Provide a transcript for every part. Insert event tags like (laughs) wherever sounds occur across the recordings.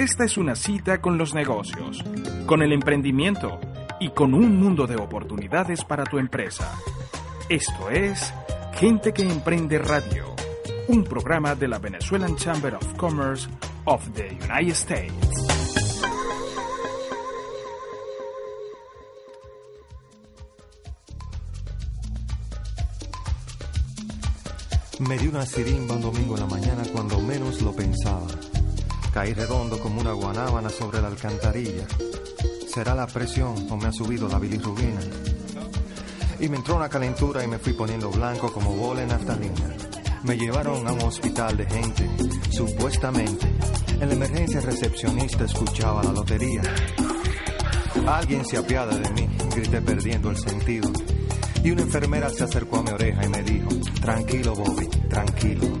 Esta es una cita con los negocios, con el emprendimiento y con un mundo de oportunidades para tu empresa. Esto es Gente que Emprende Radio, un programa de la Venezuelan Chamber of Commerce of the United States. Me di una sirimba un domingo en la mañana cuando menos lo pensaba. Caí redondo como una guanábana sobre la alcantarilla. ¿Será la presión o me ha subido la bilirrubina? Y me entró una calentura y me fui poniendo blanco como bola en naftalina. Me llevaron a un hospital de gente, supuestamente. En la emergencia recepcionista escuchaba la lotería. Alguien se apiada de mí, grité perdiendo el sentido. Y una enfermera se acercó a mi oreja y me dijo, tranquilo Bobby, tranquilo.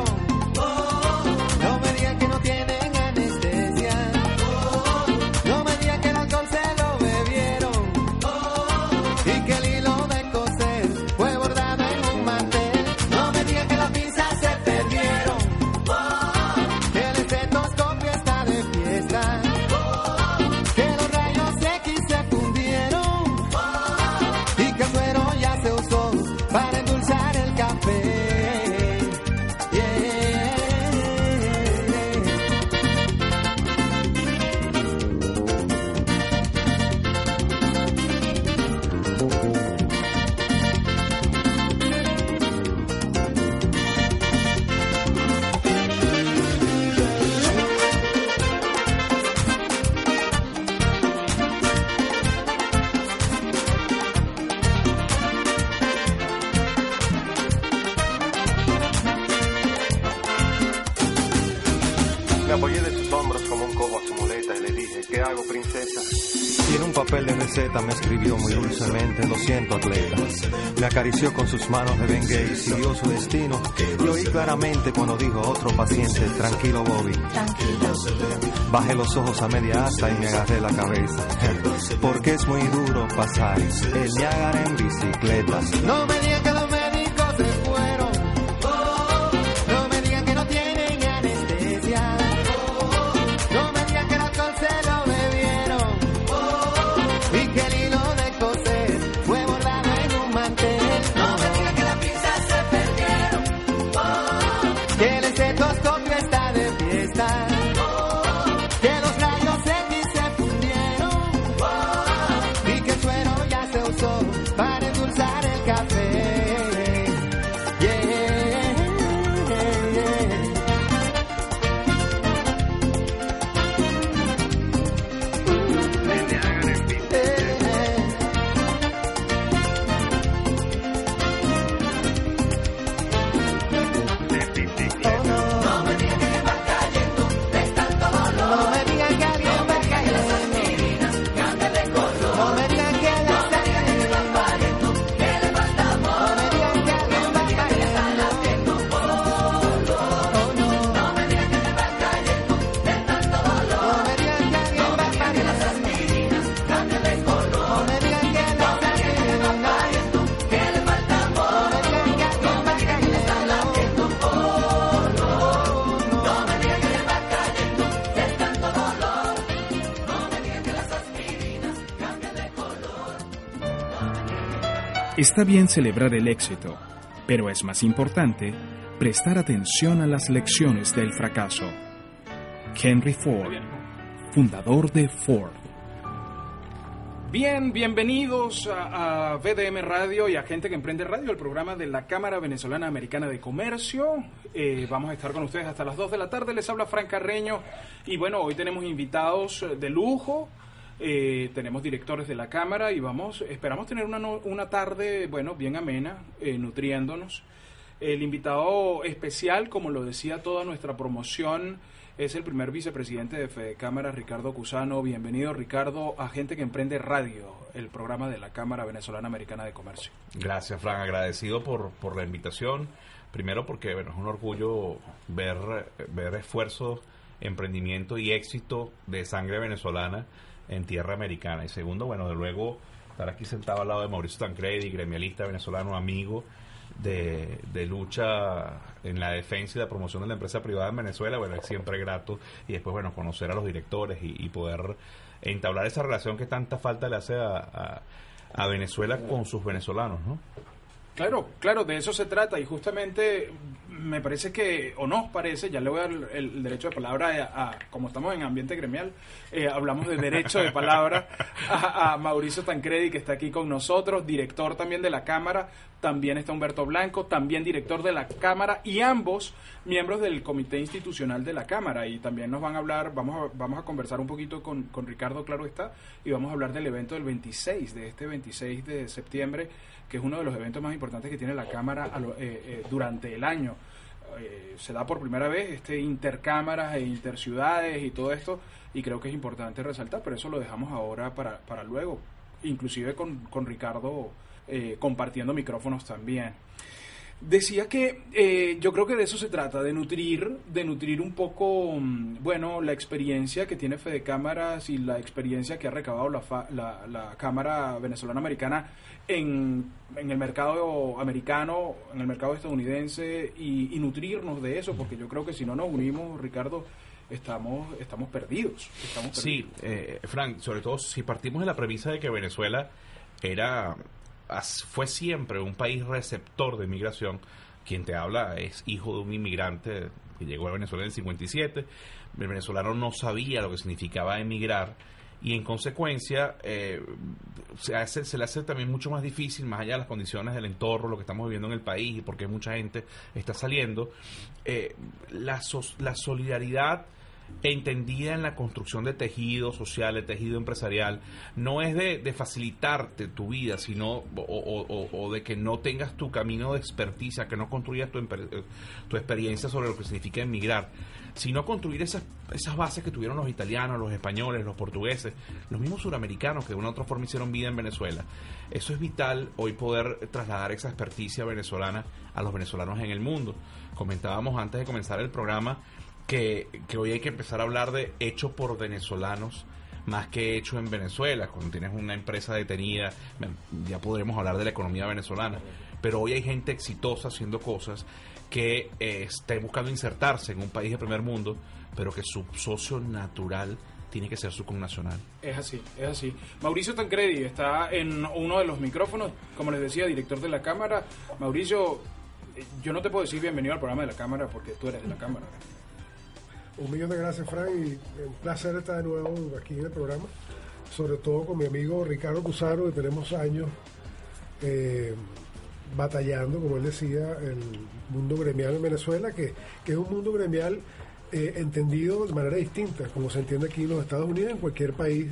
Sus manos de bengue y siguió su destino. Y oí claramente cuando dijo otro paciente, tranquilo, Bobby. Bajé los ojos a media asta y me agarré la cabeza. (laughs) Porque es muy duro pasar el Niágara en bicicleta. Me Está bien celebrar el éxito, pero es más importante prestar atención a las lecciones del fracaso. Henry Ford, fundador de Ford. Bien, bienvenidos a, VDM Radio y a Gente que Emprende Radio, el programa de la Cámara Venezolana Americana de Comercio. Eh, vamos a estar con ustedes hasta las 2 de la tarde. Les habla Fran Carreño y bueno, hoy tenemos invitados de lujo. Eh, tenemos directores de la Cámara y vamos, esperamos tener una, una tarde, bueno, bien amena, eh, nutriéndonos. El invitado especial, como lo decía toda nuestra promoción, es el primer vicepresidente de Fede Cámara, Ricardo Cusano. Bienvenido, Ricardo, a Gente que Emprende Radio, el programa de la Cámara Venezolana Americana de Comercio. Gracias, Fran. Agradecido por, por la invitación. Primero porque bueno, es un orgullo ver, ver esfuerzos, emprendimiento y éxito de sangre venezolana en tierra americana. Y segundo, bueno, de luego estar aquí sentado al lado de Mauricio Tancredi, gremialista venezolano, amigo de, de, lucha en la defensa y la promoción de la empresa privada en Venezuela, bueno, es siempre grato. Y después, bueno, conocer a los directores y, poder entablar esa relación que tanta falta le hace a, a Venezuela con sus venezolanos, ¿no? Claro, claro, de eso se trata y justamente me parece que, o no parece, ya le voy a dar el, derecho de palabra a, como estamos en ambiente gremial, eh, hablamos de derecho de palabra a, Mauricio Tancredi que está aquí con nosotros, director también de la Cámara, también está Humberto Blanco, también director de la Cámara y ambos miembros del Comité Institucional de la Cámara y también nos van a hablar, vamos a, vamos a conversar un poquito con, con Ricardo, claro está, y vamos a hablar del evento del 26, de este 26 de septiembre que es uno de los eventos más importantes que tiene la Cámara lo, eh, eh, durante el año. Eh, se da por primera vez este intercámaras e interciudades y todo esto, y creo que es importante resaltar, pero eso lo dejamos ahora para, para luego, inclusive con, con Ricardo compartiendo micrófonos también. Decía que eh, yo creo que de eso se trata, de nutrir, de nutrir un poco, bueno, la experiencia que tiene Fede Cámaras y la experiencia que ha recabado la, la, la Cámara Venezolana Americana en, en, el mercado americano, en el mercado estadounidense y, y, nutrirnos de eso, porque yo creo que si no nos unimos, Ricardo, estamos, estamos perdidos. Estamos perdidos. Sí, eh, Frank, sobre todo si partimos de la premisa de que Venezuela era fue siempre un país receptor de inmigración. Quien te habla es hijo de un inmigrante que llegó a Venezuela en el 57. El venezolano no sabía lo que significaba emigrar y en consecuencia eh, se, hace, se le hace también mucho más difícil, más allá de las condiciones del entorno, lo que estamos viviendo en el país y porque mucha gente está saliendo, eh, la solidaridad entendida en la construcción de tejido social, de tejido empresarial, no es de, facilitarte tu vida, sino o, de que no tengas tu camino de experticia, que no construyas tu, tu experiencia sobre lo que significa emigrar, sino construir esas, esas bases que tuvieron los italianos, los españoles, los portugueses, los mismos suramericanos que de una u otra forma hicieron vida en Venezuela. Eso es vital hoy poder trasladar esa experticia venezolana a los venezolanos en el mundo. Comentábamos antes de comenzar el programa que, que, hoy hay que empezar a hablar de hecho por venezolanos más que hecho en Venezuela. Cuando tienes una empresa detenida, ya podremos hablar de la economía venezolana. Pero hoy hay gente exitosa haciendo cosas que eh, está buscando insertarse en un país de primer mundo, pero que su socio natural tiene que ser su connacional. Es así, es así. Mauricio Tancredi está en uno de los micrófonos, como les decía, director de la Cámara. Mauricio, yo no te puedo decir bienvenido al programa de la Cámara porque tú eres de la Cámara. Un millón de gracias, Frank, y un placer estar de nuevo aquí en el programa, sobre todo con mi amigo Ricardo Cusaro, que tenemos años eh, batallando, como él decía, el mundo gremial en Venezuela, que, es un mundo gremial eh, entendido de manera distinta, como se entiende aquí en los Estados Unidos, en cualquier país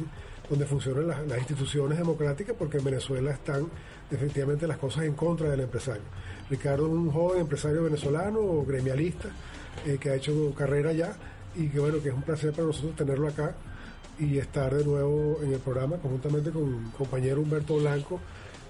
donde funcionan las, las instituciones democráticas, porque en Venezuela están definitivamente las cosas en contra del empresario. Ricardo es un joven empresario venezolano, gremialista, eh, que ha hecho carrera ya y que bueno, que es un placer para nosotros tenerlo acá y estar de nuevo en el programa conjuntamente con mi compañero Humberto Blanco,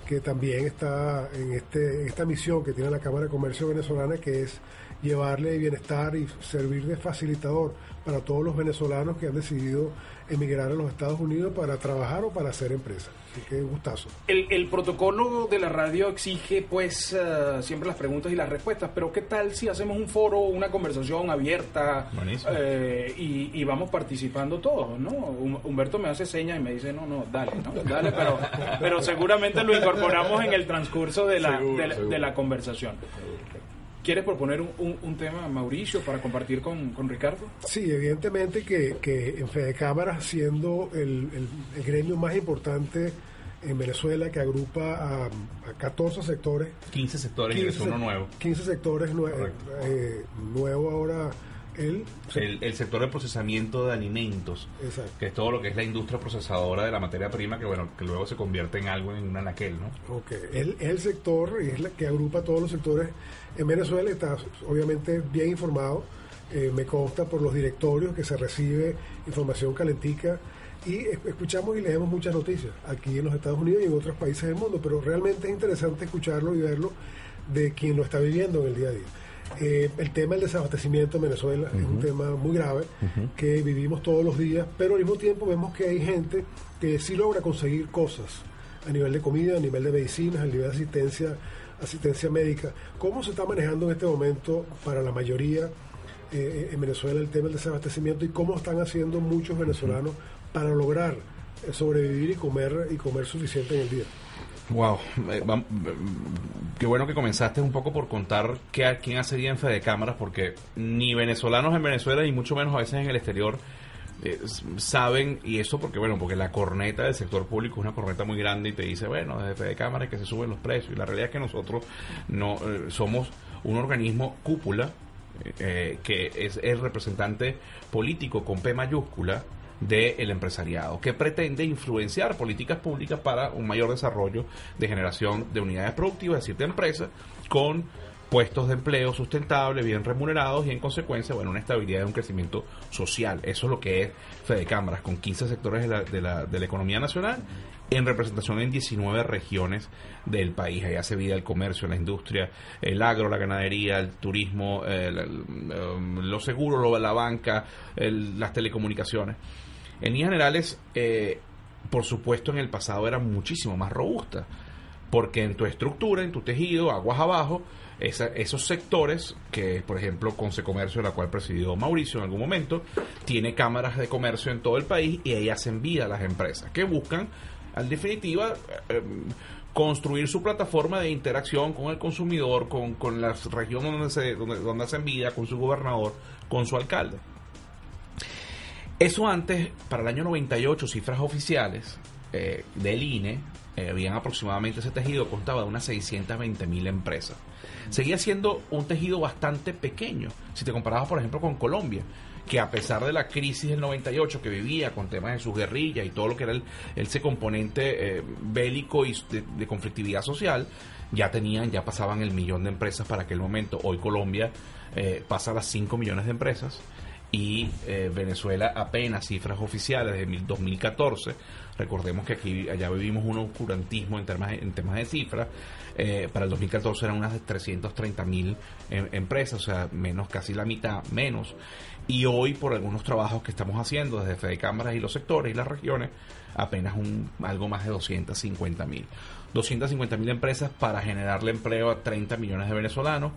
que también está en, este, esta misión que tiene la Cámara de Comercio Venezolana, que es llevarle bienestar y servir de facilitador para todos los venezolanos que han decidido emigrar a los Estados Unidos para trabajar o para hacer empresa. Así que gustazo. El, el protocolo de la radio exige pues uh, siempre las preguntas y las respuestas, pero ¿qué tal si hacemos un foro, una conversación abierta eh, y, y, vamos participando todos? ¿no? Humberto me hace señas y me dice, no, no, dale, ¿no? dale, pero, pero seguramente lo, incorporamos en el transcurso de la, de la, conversación. ¿Quieres proponer un, tema, Mauricio, para compartir con, Ricardo? Sí, evidentemente que, que en Fede Cámara, siendo el, el, gremio más importante en Venezuela que agrupa a, 14 sectores. 15 sectores 15, uno nuevo. 15 sectores nuevos eh, nuevo ahora el, el, sector de procesamiento de alimentos, que es todo lo que es la industria procesadora de la materia prima, que bueno, que luego se convierte en algo en un anaquel, ¿no? Ok, el, el sector y es la que agrupa todos los sectores en Venezuela, está obviamente bien informado, eh, me consta por los directorios que se recibe información calentica y escuchamos y leemos muchas noticias aquí en los Estados Unidos y en otros países del mundo, pero realmente es interesante escucharlo y verlo de quien lo está viviendo en el día a día. Eh, el tema del desabastecimiento en Venezuela es un tema muy grave que vivimos todos los días, pero al mismo tiempo vemos que hay gente que sí logra conseguir cosas a nivel de comida, a nivel de medicinas, a nivel de asistencia, asistencia médica. ¿Cómo se está manejando en este momento para la mayoría eh, en Venezuela el tema del desabastecimiento y cómo están haciendo muchos venezolanos para lograr eh, sobrevivir y comer y comer suficiente en el día? Wow, eh, qué bueno que comenzaste un poco por contar qué, quién hace bien fe de cámaras, porque ni venezolanos en Venezuela, ni mucho menos a veces en el exterior, eh, saben, y eso porque, bueno, porque la corneta del sector público es una corneta muy grande y te dice, bueno, desde de cámaras que se suben los precios, y la realidad es que nosotros no eh, somos un organismo cúpula, que es el representante político con P mayúscula, del empresariado, que pretende influenciar políticas públicas para un mayor desarrollo de generación de unidades productivas, es decir, de empresas, con puestos de empleo sustentables, bien remunerados y en consecuencia, bueno, una estabilidad y un crecimiento social. Eso es lo que es Fede Cámaras, con 15 sectores de la, de la, economía nacional en representación en 19 regiones del país. Allá se vida el comercio, la industria, el agro, la ganadería, el turismo, um, los seguros, la banca, las telecomunicaciones. En líneas generales, eh, por supuesto, en el pasado era muchísimo más robusta, porque en tu estructura, en tu tejido, aguas abajo, esos sectores, que por ejemplo Conce Comercio, la cual presidió Mauricio en algún momento, tiene cámaras de comercio en todo el país y ellas envían a las empresas que buscan, al definitiva, eh, construir su plataforma de interacción con el consumidor, con, con la región donde se, donde, donde se envía, con su gobernador, con su alcalde. Eso antes, para el año 98, cifras oficiales eh, del INE, eh, habían aproximadamente ese tejido, contaba de unas 620 mil empresas. Seguía siendo un tejido bastante pequeño, si te comparabas, por ejemplo, con Colombia, que a pesar de la crisis del 98 que vivía con temas de sus guerrillas y todo lo que era el, ese componente eh, bélico y de, conflictividad social, ya tenían, ya pasaban el millón de empresas para aquel momento. Hoy Colombia pasa a las 5 millones de empresas y eh, Venezuela apenas cifras oficiales de 2014. Recordemos que aquí allá vivimos un oscurantismo en temas, en temas de cifras. Eh, para el 2014 eran unas 330 mil em, empresas, o sea, menos casi la mitad, menos. Y hoy, por algunos trabajos que estamos haciendo desde Fede Cámaras y los sectores y las regiones, apenas un, algo más de 250 mil. 250 mil empresas para generarle empleo a 30 millones de venezolanos,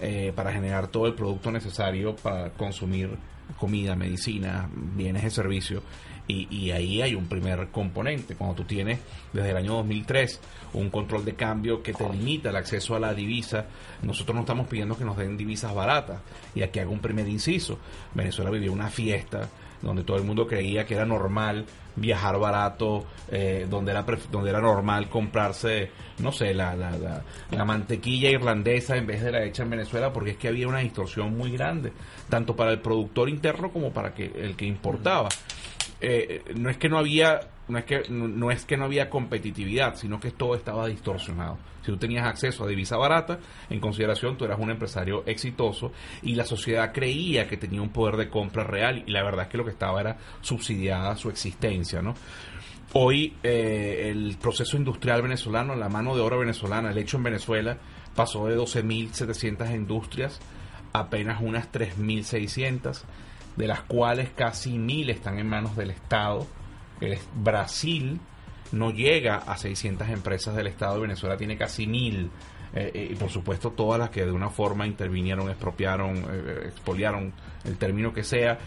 eh, para generar todo el producto necesario para consumir comida, medicina, bienes de servicio. Y, ahí hay un primer componente. Cuando tú tienes desde el año 2003 un control de cambio que te limita el acceso a la divisa, nosotros no estamos pidiendo que nos den divisas baratas. Y aquí hago un primer inciso. Venezuela vivió una fiesta donde todo el mundo creía que era normal viajar barato, eh, donde, era donde era normal comprarse, no sé, la, la, la, mantequilla irlandesa en vez de la hecha en Venezuela, porque es que había una distorsión muy grande, tanto para el productor interno como para que, el que importaba. Eh, no es que no había no es que no es que no había competitividad, sino que todo estaba distorsionado. Si tú tenías acceso a divisa barata, en consideración tú eras un empresario exitoso y la sociedad creía que tenía un poder de compra real y la verdad es que lo que estaba era subsidiada su existencia, ¿no? Hoy eh, el proceso industrial venezolano, la mano de obra venezolana, el hecho en Venezuela, pasó de 12.700 industrias a apenas unas 3.600, de las cuales casi 1.000 están en manos del Estado. Brasil no llega a 600 empresas del Estado Venezuela, tiene casi mil. Eh, eh, y por supuesto todas las que de una forma intervinieron, expropiaron, eh, expoliaron, el término que sea,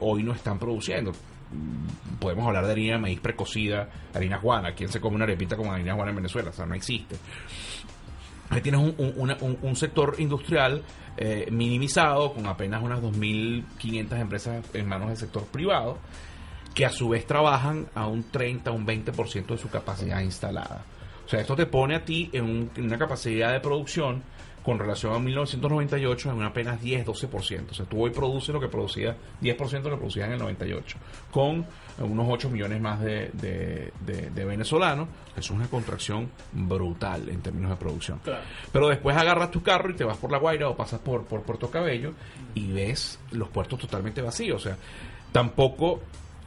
hoy no están produciendo. podemos hablar de harina de maíz precocida, harina juana. ¿Quién se come una arepita con harina juana en Venezuela? O sea, no existe. Ahí tienes un, un, sector industrial eh, minimizado con apenas unas 2.500 empresas en manos del sector privado que a su vez trabajan a un 30, un 20% de su capacidad instalada. O sea, esto te pone a ti en, un- en una capacidad de producción con relación a 1998 en apenas 10, 12%. O sea, tú hoy produces lo que producía, 10% de lo que producías en el 98, con unos 8 millones más de, de- de- de venezolanos. Eso es una contracción brutal en términos de producción. Claro. Pero después agarras tu carro y te vas por La Guaira o pasas por, por Puerto Cabello y ves los puertos totalmente vacíos. O sea, tampoco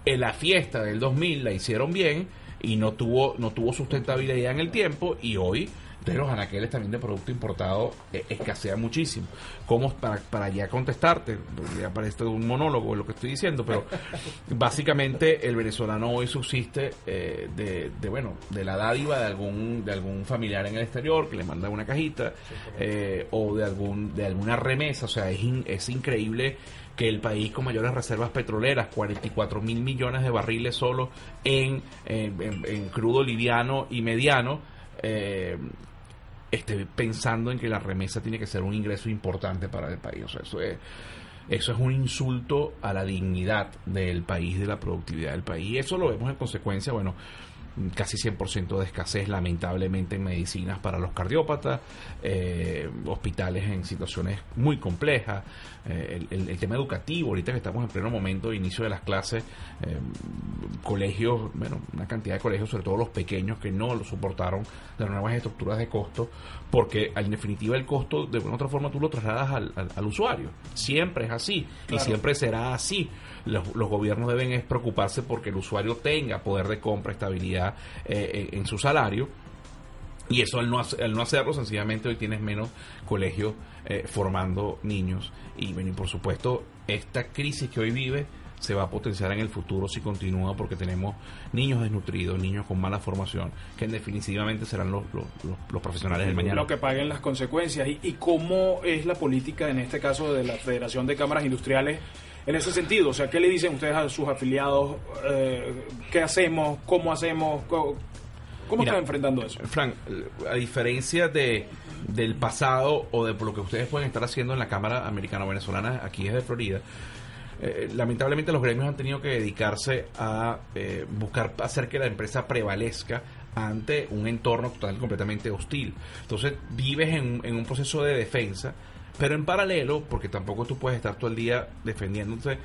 en la fiesta del 2000 la hicieron bien y no tuvo, no tuvo sustentabilidad en el tiempo y hoy de los anaqueles también de producto importado eh, escasea muchísimo. ¿Cómo, para, para ya contestarte, ya parece un monólogo lo que estoy diciendo, pero (laughs) básicamente el venezolano hoy subsiste eh, de, de, bueno, de la dádiva de algún, de algún familiar en el exterior que le manda una cajita eh, o de algún, de alguna remesa, o sea, es, in- es increíble que el país con mayores reservas petroleras, 44 mil millones de barriles solo en, en, en- en crudo liviano y mediano, eh, esté pensando en que la remesa tiene que ser un ingreso importante para el país. O sea, eso es, eso es un insulto a la dignidad del país, de la productividad del país. Y eso lo vemos en consecuencia, bueno, casi 100% de escasez lamentablemente en medicinas para los cardiópatas, eh, hospitales en situaciones muy complejas, eh, el, el- el tema educativo, ahorita que estamos en pleno momento de inicio de las clases, eh, colegios, bueno, una cantidad de colegios, sobre todo los pequeños, que no lo soportaron las nuevas estructuras de costo, porque en definitiva el costo, de una u otra forma, tú lo trasladas al, al- al usuario. Siempre es así y siempre será así. Los, los gobiernos deben es preocuparse porque el usuario tenga poder de compra, estabilidad eh, en, en su salario. Y eso al no, al no hacerlo, sencillamente hoy tienes menos colegios eh, formando niños. Y, bueno, y por supuesto, esta crisis que hoy vive se va a potenciar en el futuro si continúa porque tenemos niños desnutridos, niños con mala formación, que definitivamente serán los, los, los- los profesionales del mañana. Lo que paguen las consecuencias. ¿Y, y cómo es la política, en este caso, de la Federación de Cámaras Industriales en ese sentido? O sea, ¿qué le dicen ustedes a sus afiliados? Eh, ¿Qué hacemos? ¿Cómo hacemos? ¿Cómo, están enfrentando eso? Frank, a diferencia de del pasado o de lo que ustedes pueden estar haciendo en la Cámara Americano-Venezolana aquí desde Florida, eh, lamentablemente los gremios han tenido que dedicarse a eh, buscar hacer que la empresa prevalezca ante un entorno total completamente hostil. Entonces vives en, en un proceso de defensa, pero en paralelo, porque tampoco tú puedes estar todo el día defendiéndote, eh,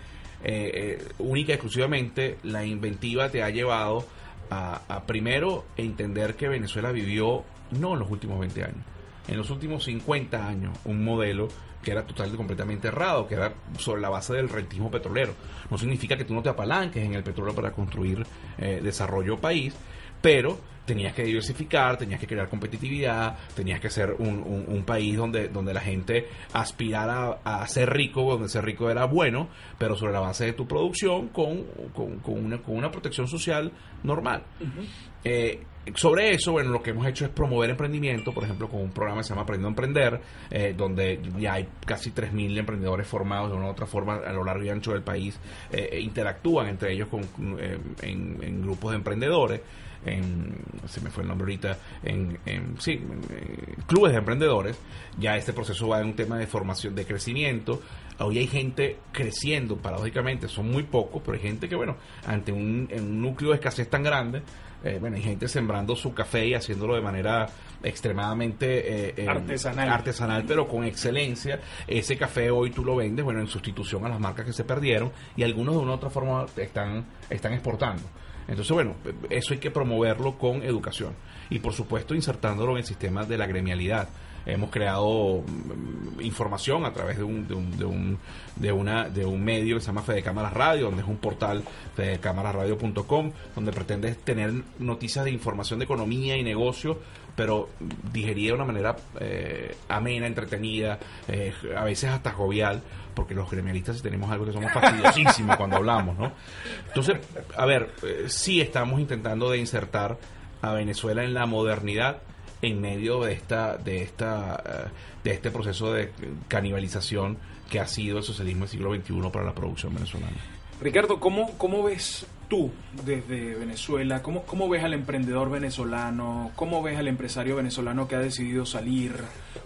eh, única y exclusivamente la inventiva te ha llevado a, primero entender que Venezuela vivió no en los últimos 20 años, en los últimos 50 años un modelo que era totalmente completamente errado, que era sobre la base del rentismo petrolero. No significa que tú no te apalanques en el petróleo para construir eh, desarrollo país, pero tenías que diversificar, tenías que crear competitividad, tenías que ser un, un- un país donde, donde la gente aspirara a, ser rico, donde ser rico era bueno, pero sobre la base de tu producción con, con, con una, con una protección social normal. Eh, sobre eso, bueno, lo que hemos hecho es promover emprendimiento, por ejemplo, con un programa que se llama Aprendiendo a Emprender, eh, donde ya hay casi 3.000 emprendedores formados de una u otra forma a lo largo y ancho del país, eh, interactúan entre ellos con, eh, en, en grupos de emprendedores, en, se me fue el nombre ahorita, en, en- sí, en, eh, clubes de emprendedores, ya este proceso va en un tema de formación, de crecimiento, hoy hay gente creciendo, paradójicamente, son muy pocos, pero hay gente que, bueno, ante un, en un núcleo de escasez tan grande, eh, bueno, hay gente sembrando su café y haciéndolo de manera extremadamente eh, eh, Artesanal. artesanal, pero con excelencia. Ese café hoy tú lo vendes, bueno, en sustitución a las marcas que se perdieron y algunos de una u otra forma están, están exportando. Entonces, bueno, eso hay que promoverlo con educación y, por supuesto, insertándolo en el sistema de la gremialidad. Hemos creado mm, información a través de un, de un, de un, de una, de un medio que se llama Fede Cámaras Radio, donde es un portal fedecámarasradio.com, donde pretende tener noticias de información de economía y negocio, pero digerida de una manera eh, amena, entretenida, eh, a veces hasta jovial, porque los gremialistas tenemos algo que somos fastidiosísimos cuando hablamos, ¿no? Entonces, a ver, eh, sí estamos intentando de insertar a Venezuela en la modernidad en medio de esta de esta de este proceso de canibalización que ha sido el socialismo del siglo XXI para la producción venezolana. Ricardo, ¿cómo, cómo ves tú desde Venezuela? ¿Cómo, ¿Cómo ves al emprendedor venezolano? ¿Cómo ves al empresario venezolano que ha decidido salir?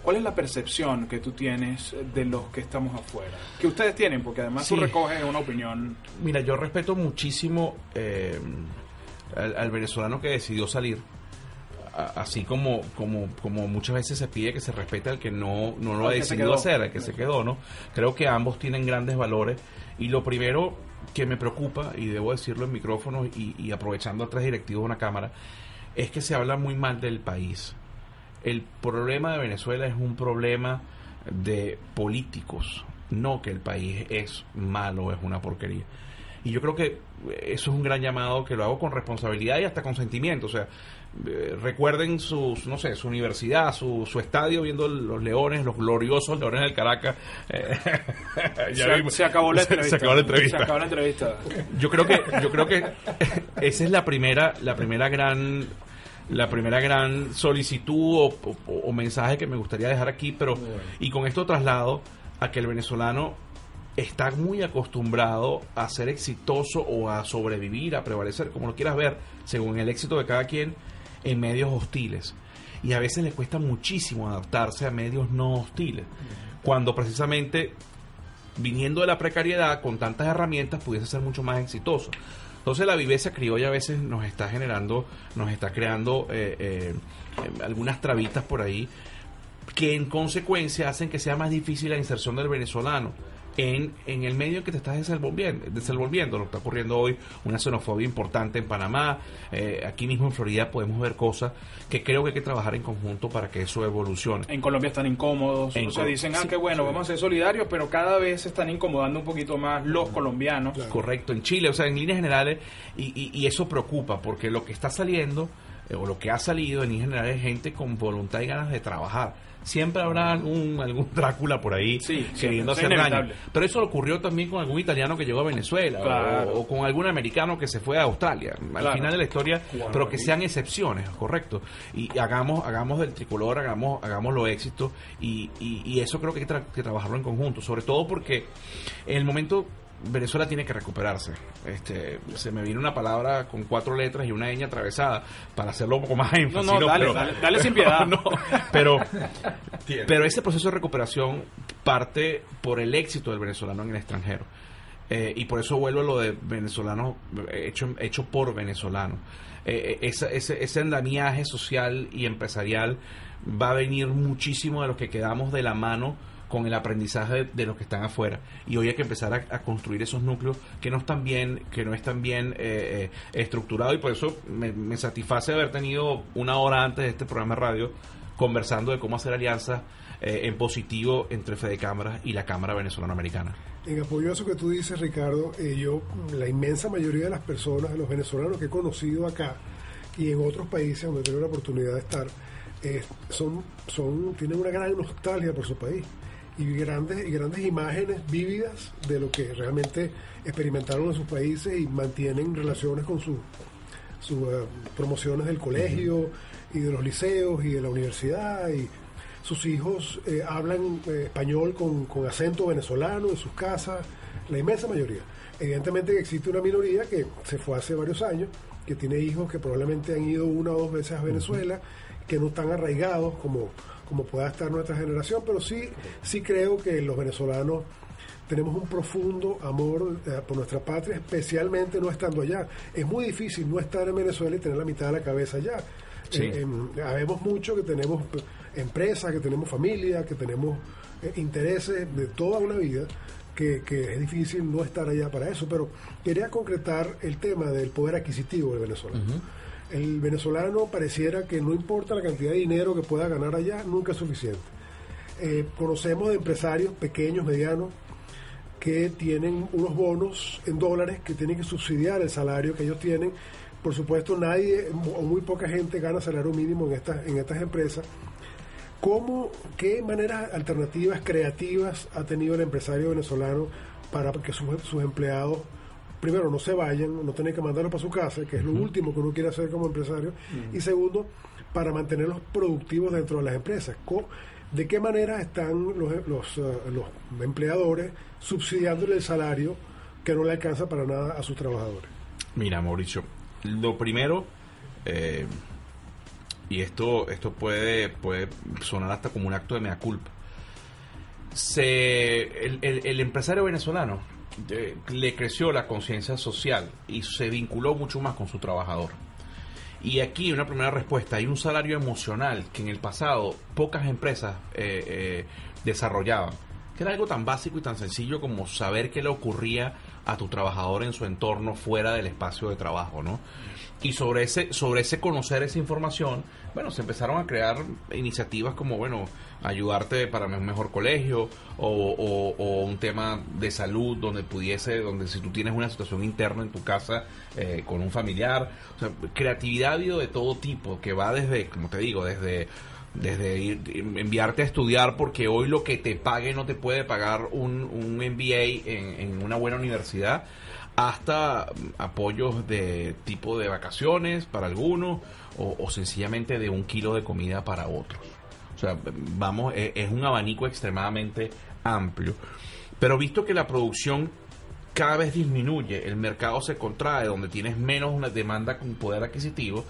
¿Cuál es la percepción que tú tienes de los que estamos afuera? Que ustedes tienen, porque además Sí. tú recoges una opinión. Mira, yo respeto muchísimo eh, al, al venezolano que decidió salir. A- Así como, como, como muchas veces se pide que se respete al que no, no lo ha Al se decidido hacer, al que se quedó, ¿no? Creo que ambos tienen grandes valores. Y lo primero que me preocupa, y debo decirlo en micrófono y, y aprovechando a tres directivos de una cámara, es que se habla muy mal del país. El problema de Venezuela es un problema de políticos, no que el país es malo, es una porquería. Y yo creo que eso es un gran llamado que lo hago con responsabilidad y hasta con sentimiento. O sea, eh, recuerden sus, no sé, su universidad, su, su estadio viendo los leones, los gloriosos leones del Caracas. Eh, (laughs) se, acabó la (laughs) entrevista. Se acabó la entrevista. Se acabó la entrevista. Yo creo que, yo creo que (laughs) esa es la primera, la primera gran, la primera gran solicitud o, o- o mensaje que me gustaría dejar aquí, pero y con esto traslado a que el venezolano está muy acostumbrado a ser exitoso o a sobrevivir, a prevalecer, como lo quieras ver, según el éxito de cada quien, en medios hostiles. Y a veces le cuesta muchísimo adaptarse a medios no hostiles, cuando precisamente viniendo de la precariedad con tantas herramientas pudiese ser mucho más exitoso. Entonces la viveza criolla a veces nos está generando, nos está creando eh, eh, eh, algunas trabitas por ahí que en consecuencia hacen que sea más difícil la inserción del venezolano en, en el medio que te estás desenvolviendo, desenvolviendo. Lo que está ocurriendo hoy, una xenofobia importante en Panamá, eh, aquí mismo en Florida podemos ver cosas que creo que hay que trabajar en conjunto para que eso evolucione. En Colombia están incómodos. En o sea, dicen, ah, sí. qué bueno, vamos a ser solidarios, pero cada vez se están incomodando un poquito más los colombianos. Correcto, en Chile, o sea, en líneas generales, y, y- y eso preocupa, porque lo que está saliendo, eh, o lo que ha salido en líneas generales, es gente con voluntad y ganas de trabajar. Siempre habrá algún, algún (laughs) Drácula por ahí Sí, queriendo siempre, hacer es daño. Pero eso ocurrió también con algún italiano que llegó a Venezuela, o- Claro. o, con algún americano que se fue a Australia. Al Claro. final de la historia, pero que sean excepciones, correcto. Y hagamos, hagamos del tricolor, hagamos, hagamos los éxitos, y, y, y eso creo que hay tra- que trabajarlo en conjunto, sobre todo porque en el momento Venezuela tiene que recuperarse. Este, se me vino una palabra con cuatro letras y una ñ atravesada para hacerlo un poco más énfasis. No, no, dale, Pero- dale, dale sin piedad. (laughs) no, pero, (laughs) pero ese proceso de recuperación parte por el éxito del venezolano en el extranjero. Eh, y por eso vuelvo a lo de venezolano eh, hecho, hecho por venezolanos. Eh, eh, esa- ese, ese andamiaje social y empresarial va a venir muchísimo de los que quedamos de la mano con el aprendizaje de, los que están afuera. Y hoy hay que empezar a, construir esos núcleos que no están bien que no están bien eh, eh, estructurados. Y por eso me, satisface haber tenido una hora antes de este programa de radio conversando de cómo hacer alianzas eh, en positivo entre Fede Cámaras y la Cámara Venezolana Americana. En apoyo a eso que tú dices, Ricardo, eh, yo, la inmensa mayoría de las personas, de los venezolanos que he conocido acá y en otros países donde he tenido la oportunidad de estar, eh, son, son, tienen una gran nostalgia por su país y grandes, y grandes imágenes vívidas de lo que realmente experimentaron en sus países y mantienen relaciones con sus eh, promociones del colegio y de los liceos y de la universidad y sus hijos eh, hablan eh, español con, acento venezolano en sus casas, la inmensa mayoría. Evidentemente existe una minoría que se fue hace varios años, que tiene hijos que probablemente han ido una o dos veces a Venezuela, que no están arraigados como, como pueda estar nuestra generación, pero sí, sí creo que los venezolanos tenemos un profundo amor eh, por nuestra patria, especialmente no estando allá. Es muy difícil no estar en Venezuela y tener la mitad de la cabeza allá. Sí. Eh, em, habemos mucho que tenemos empresas, que tenemos familia, que tenemos eh, intereses de toda una vida, que, que es difícil no estar allá para eso. Pero quería concretar el tema del poder adquisitivo del venezolano. El venezolano pareciera que no importa la cantidad de dinero que pueda ganar allá, nunca es suficiente. Eh, conocemos de empresarios pequeños, medianos, que tienen unos bonos en dólares que tienen que subsidiar el salario que ellos tienen. Por supuesto, nadie o muy poca gente gana salario mínimo en estas, en estas empresas. ¿Cómo, qué maneras alternativas, creativas ha tenido el empresario venezolano para que sus, sus empleados, primero, no se vayan, no tener que mandarlos para su casa, que es lo último que uno quiere hacer como empresario, y segundo, para mantenerlos productivos dentro de las empresas? ¿De qué manera están los, los, eh, los empleadores subsidiándole el salario que no le alcanza para nada a sus trabajadores. Mira, Mauricio, lo primero, eh, y esto, esto puede, puede sonar hasta como un acto de mea culpa. Se, el, el empresario venezolano le creció la conciencia social y se vinculó mucho más con su trabajador. Y aquí una primera respuesta, hay un salario emocional que en el pasado pocas empresas eh, eh, desarrollaban, que era algo tan básico y tan sencillo como saber qué le ocurría a tu trabajador en su entorno fuera del espacio de trabajo, ¿no? Y sobre ese, sobre ese conocer esa información, bueno, se empezaron a crear iniciativas como, bueno, ayudarte para un mejor colegio o, un tema de salud donde pudiese, donde si tú tienes una situación interna en tu casa eh, con un familiar, o sea, creatividad de todo tipo, que va desde, como te digo, desde desde ir, enviarte a estudiar porque hoy lo que te pague no te puede pagar un, un MBA en, en una buena universidad hasta apoyos de tipo de vacaciones para algunos o, sencillamente de un kilo de comida para otros. O sea, vamos, e, es, un abanico extremadamente amplio. Pero visto que la producción cada vez disminuye, el mercado se contrae, donde tienes menos una demanda con poder adquisitivo,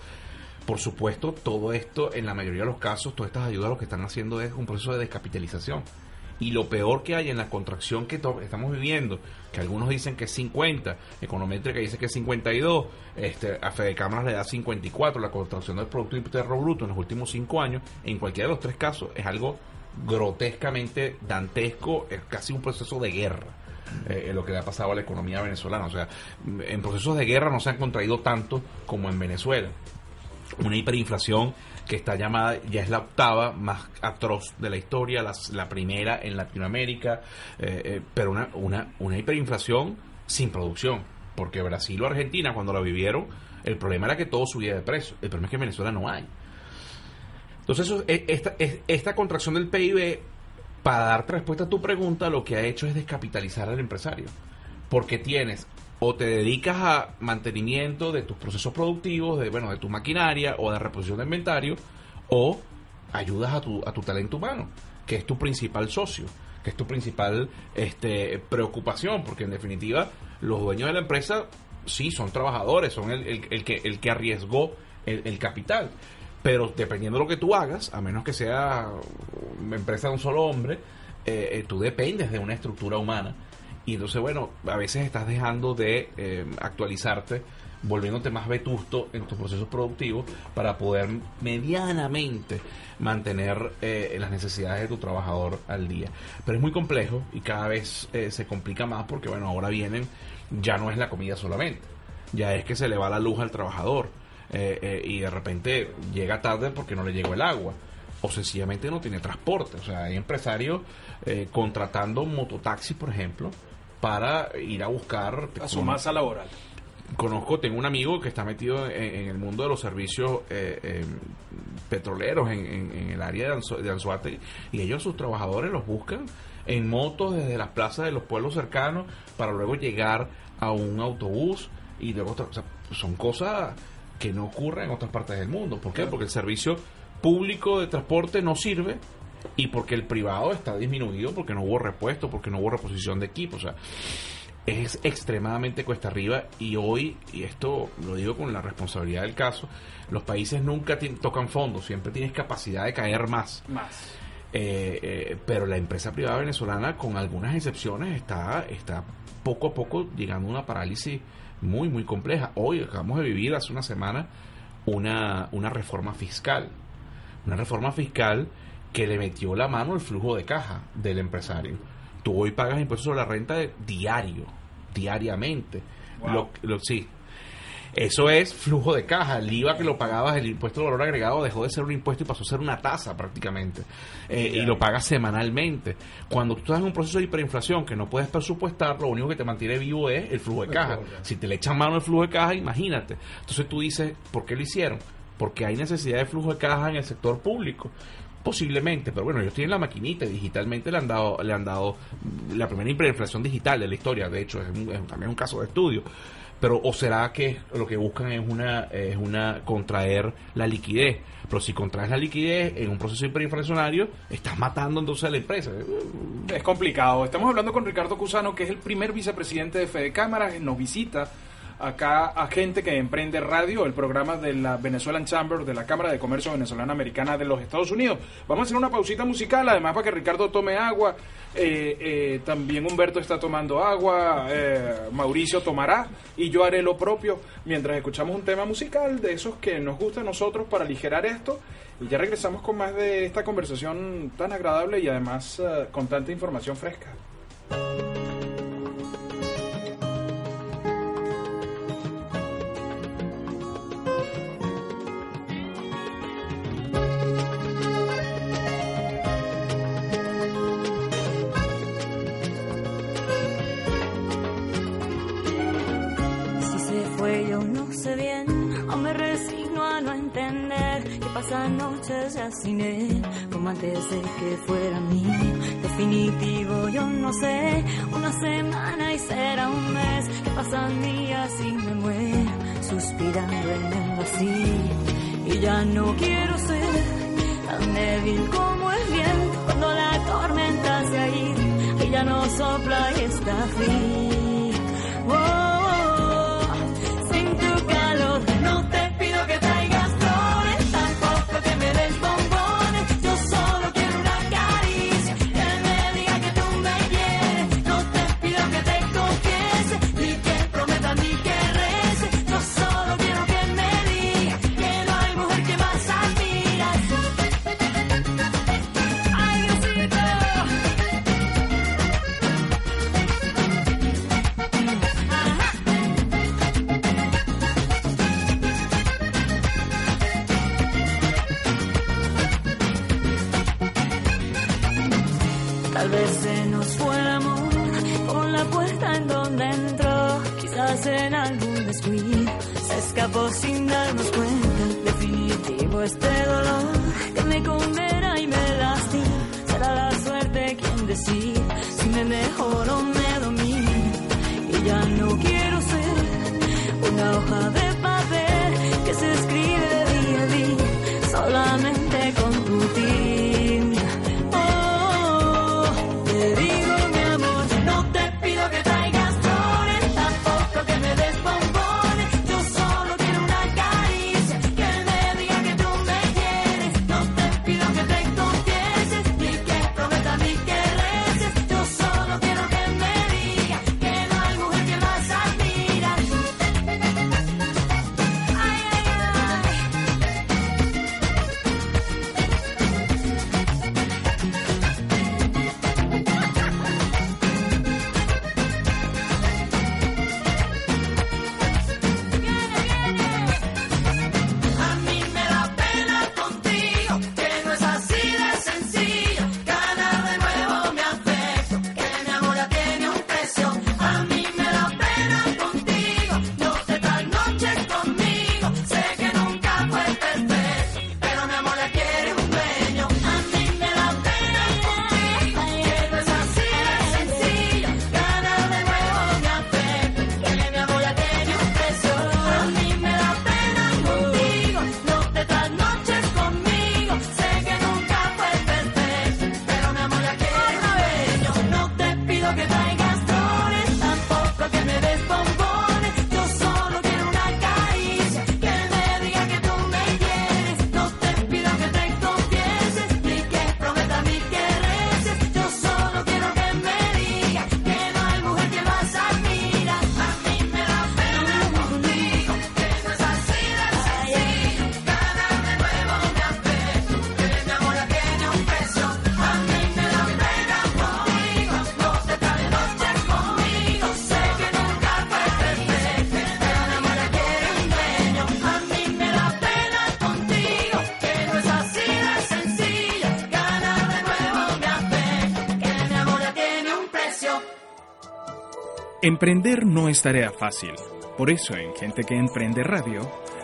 por supuesto, todo esto, en la mayoría de los casos, todas estas ayudas lo que están haciendo es un proceso de descapitalización. Y lo peor que hay en la contracción que estamos viviendo, que algunos dicen que es 50, Econométrica dice que es 52, este, a Fede Cámaras le da 54, la contracción del Producto Interno Bruto en los últimos 5 años, en cualquiera de los tres casos, es algo grotescamente dantesco, es casi un proceso de guerra. Eh, lo que le ha pasado a la economía venezolana. O sea, en procesos de guerra no se han contraído tanto como en Venezuela. Una hiperinflación que está llamada, ya es la octava más atroz de la historia, la, primera en Latinoamérica, eh, eh, pero una, una, una hiperinflación sin producción, porque Brasil o Argentina cuando la vivieron, el problema era que todo subía de precio, el problema es que en Venezuela no hay. Entonces, esta, esta contracción del PIB, para darte respuesta a tu pregunta, lo que ha hecho es descapitalizar al empresario, porque tienes o te dedicas a mantenimiento de tus procesos productivos, de bueno, de tu maquinaria o de reposición de inventario, o ayudas a tu, a tu talento humano, que es tu principal socio, que es tu principal este, preocupación, porque en definitiva los dueños de la empresa sí son trabajadores, son el, el, que, el que arriesgó el, capital. Pero dependiendo de lo que tú hagas, a menos que sea una empresa de un solo hombre, eh, eh, tú dependes de una estructura humana y entonces, bueno, a veces estás dejando de eh, actualizarte, volviéndote más vetusto en tus procesos productivos para poder medianamente mantener eh, las necesidades de tu trabajador al día. Pero es muy complejo y cada vez eh, se complica más porque, bueno, ahora vienen, ya no es la comida solamente, ya es que se le va la luz al trabajador y de repente llega tarde porque no le llegó el agua o sencillamente no tiene transporte. O sea, hay empresarios contratando mototaxi, por ejemplo, para ir a buscar... A su masa laboral. Conozco, tengo un amigo que está metido en, el mundo de los servicios eh, eh, petroleros en, el área de, Anzuate y ellos, sus trabajadores, los buscan en motos desde las plazas de los pueblos cercanos para luego llegar a un autobús y luego o sea, son cosas que no ocurren en otras partes del mundo. ¿Por qué? Porque el servicio público de transporte no sirve y porque el privado está disminuido porque no hubo repuesto, porque no hubo reposición de equipos. O sea, es extremadamente cuesta arriba y hoy, y esto lo digo con la responsabilidad del caso, los países nunca tocan fondos, siempre tienes capacidad de caer más. Más. Eh, eh, pero la empresa privada venezolana, con algunas excepciones, está, está poco a poco llegando a una parálisis muy, muy compleja. Hoy acabamos de vivir hace una semana una, una reforma fiscal. Una reforma fiscal que le metió la mano el flujo de caja del empresario. Tú hoy pagas impuestos sobre la renta de diario, diariamente. Lo, sí. Eso es flujo de caja. El IVA que lo pagabas, el impuesto de valor agregado, dejó de ser un impuesto y pasó a ser una tasa prácticamente. Eh, y lo pagas semanalmente. Cuando tú estás en un proceso de hiperinflación que no puedes presupuestar, lo único que te mantiene vivo es el flujo de caja. Si te le echan mano el flujo de caja, imagínate. Entonces tú dices, ¿por qué lo hicieron? Porque hay necesidad de flujo de caja en el sector público. Posiblemente, pero bueno, ellos tienen la maquinita y digitalmente le han dado, le han dado la primera hiperinflación digital de la historia, de hecho, es, también un caso de estudio. pero o será que lo que buscan es una es una contraer la liquidez pero si contraes la liquidez en un proceso hiperinflacionario estás matando entonces a la empresa. Es complicado. Estamos hablando con Ricardo Cusano que es el primer vicepresidente de Fede Cámaras nos visita acá a gente que emprende radio, el programa de la Venezuelan Chamber de la Cámara de Comercio Venezolana Americana de los Estados Unidos. Vamos a hacer una pausita musical, además para que Ricardo tome agua. Eh, eh, también Humberto está tomando agua, eh, Mauricio tomará y yo haré lo propio mientras escuchamos un tema musical de esos que nos gusta a nosotros para aligerar esto. Y ya regresamos con más de esta conversación tan agradable y además con tanta información fresca. Noches ya sin él, como antes de que fuera mío. Definitivo, yo no sé, una semana y será un mes, que pasan días y me muero, suspirando en el vacío. Y ya no quiero ser tan débil como el viento, cuando la tormenta se ha ido, y ya no sopla y está frío. Oh, Emprender no es tarea fácil. Por eso en Gente que Emprende Radio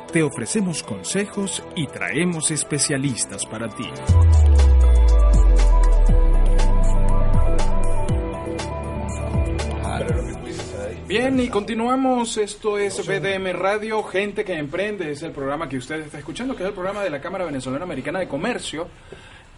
te ofrecemos consejos y traemos especialistas para ti. Bien, y continuamos. Esto es BDM Radio, Gente que Emprende. Es el programa que usted está escuchando, que es el programa de la Cámara Venezolana Americana de Comercio.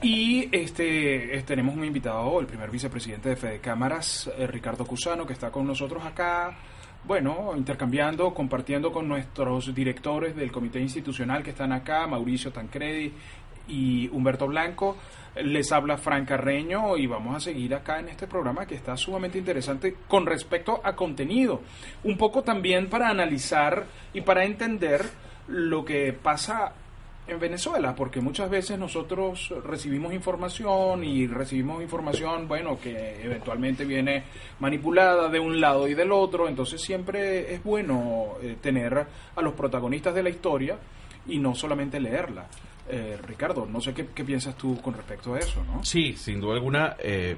Y este eh, tenemos un invitado, el primer vicepresidente de Fede Cámaras, eh, Ricardo Cusano, que está con nosotros acá. Bueno, intercambiando, compartiendo con nuestros directores del comité institucional que están acá, Mauricio Tancredi y Humberto Blanco. Les habla Fran Carreño y vamos a seguir acá en este programa que está sumamente interesante con respecto a contenido. Un poco también para analizar y para entender lo que pasa en Venezuela, porque muchas veces nosotros recibimos información y recibimos información, bueno, que eventualmente viene manipulada de un lado y del otro, entonces siempre es bueno eh, tener a los protagonistas de la historia y no solamente leerla. Eh, Ricardo, no sé qué, piensas tú con respecto a eso, ¿no? Sí, sin duda alguna, eh,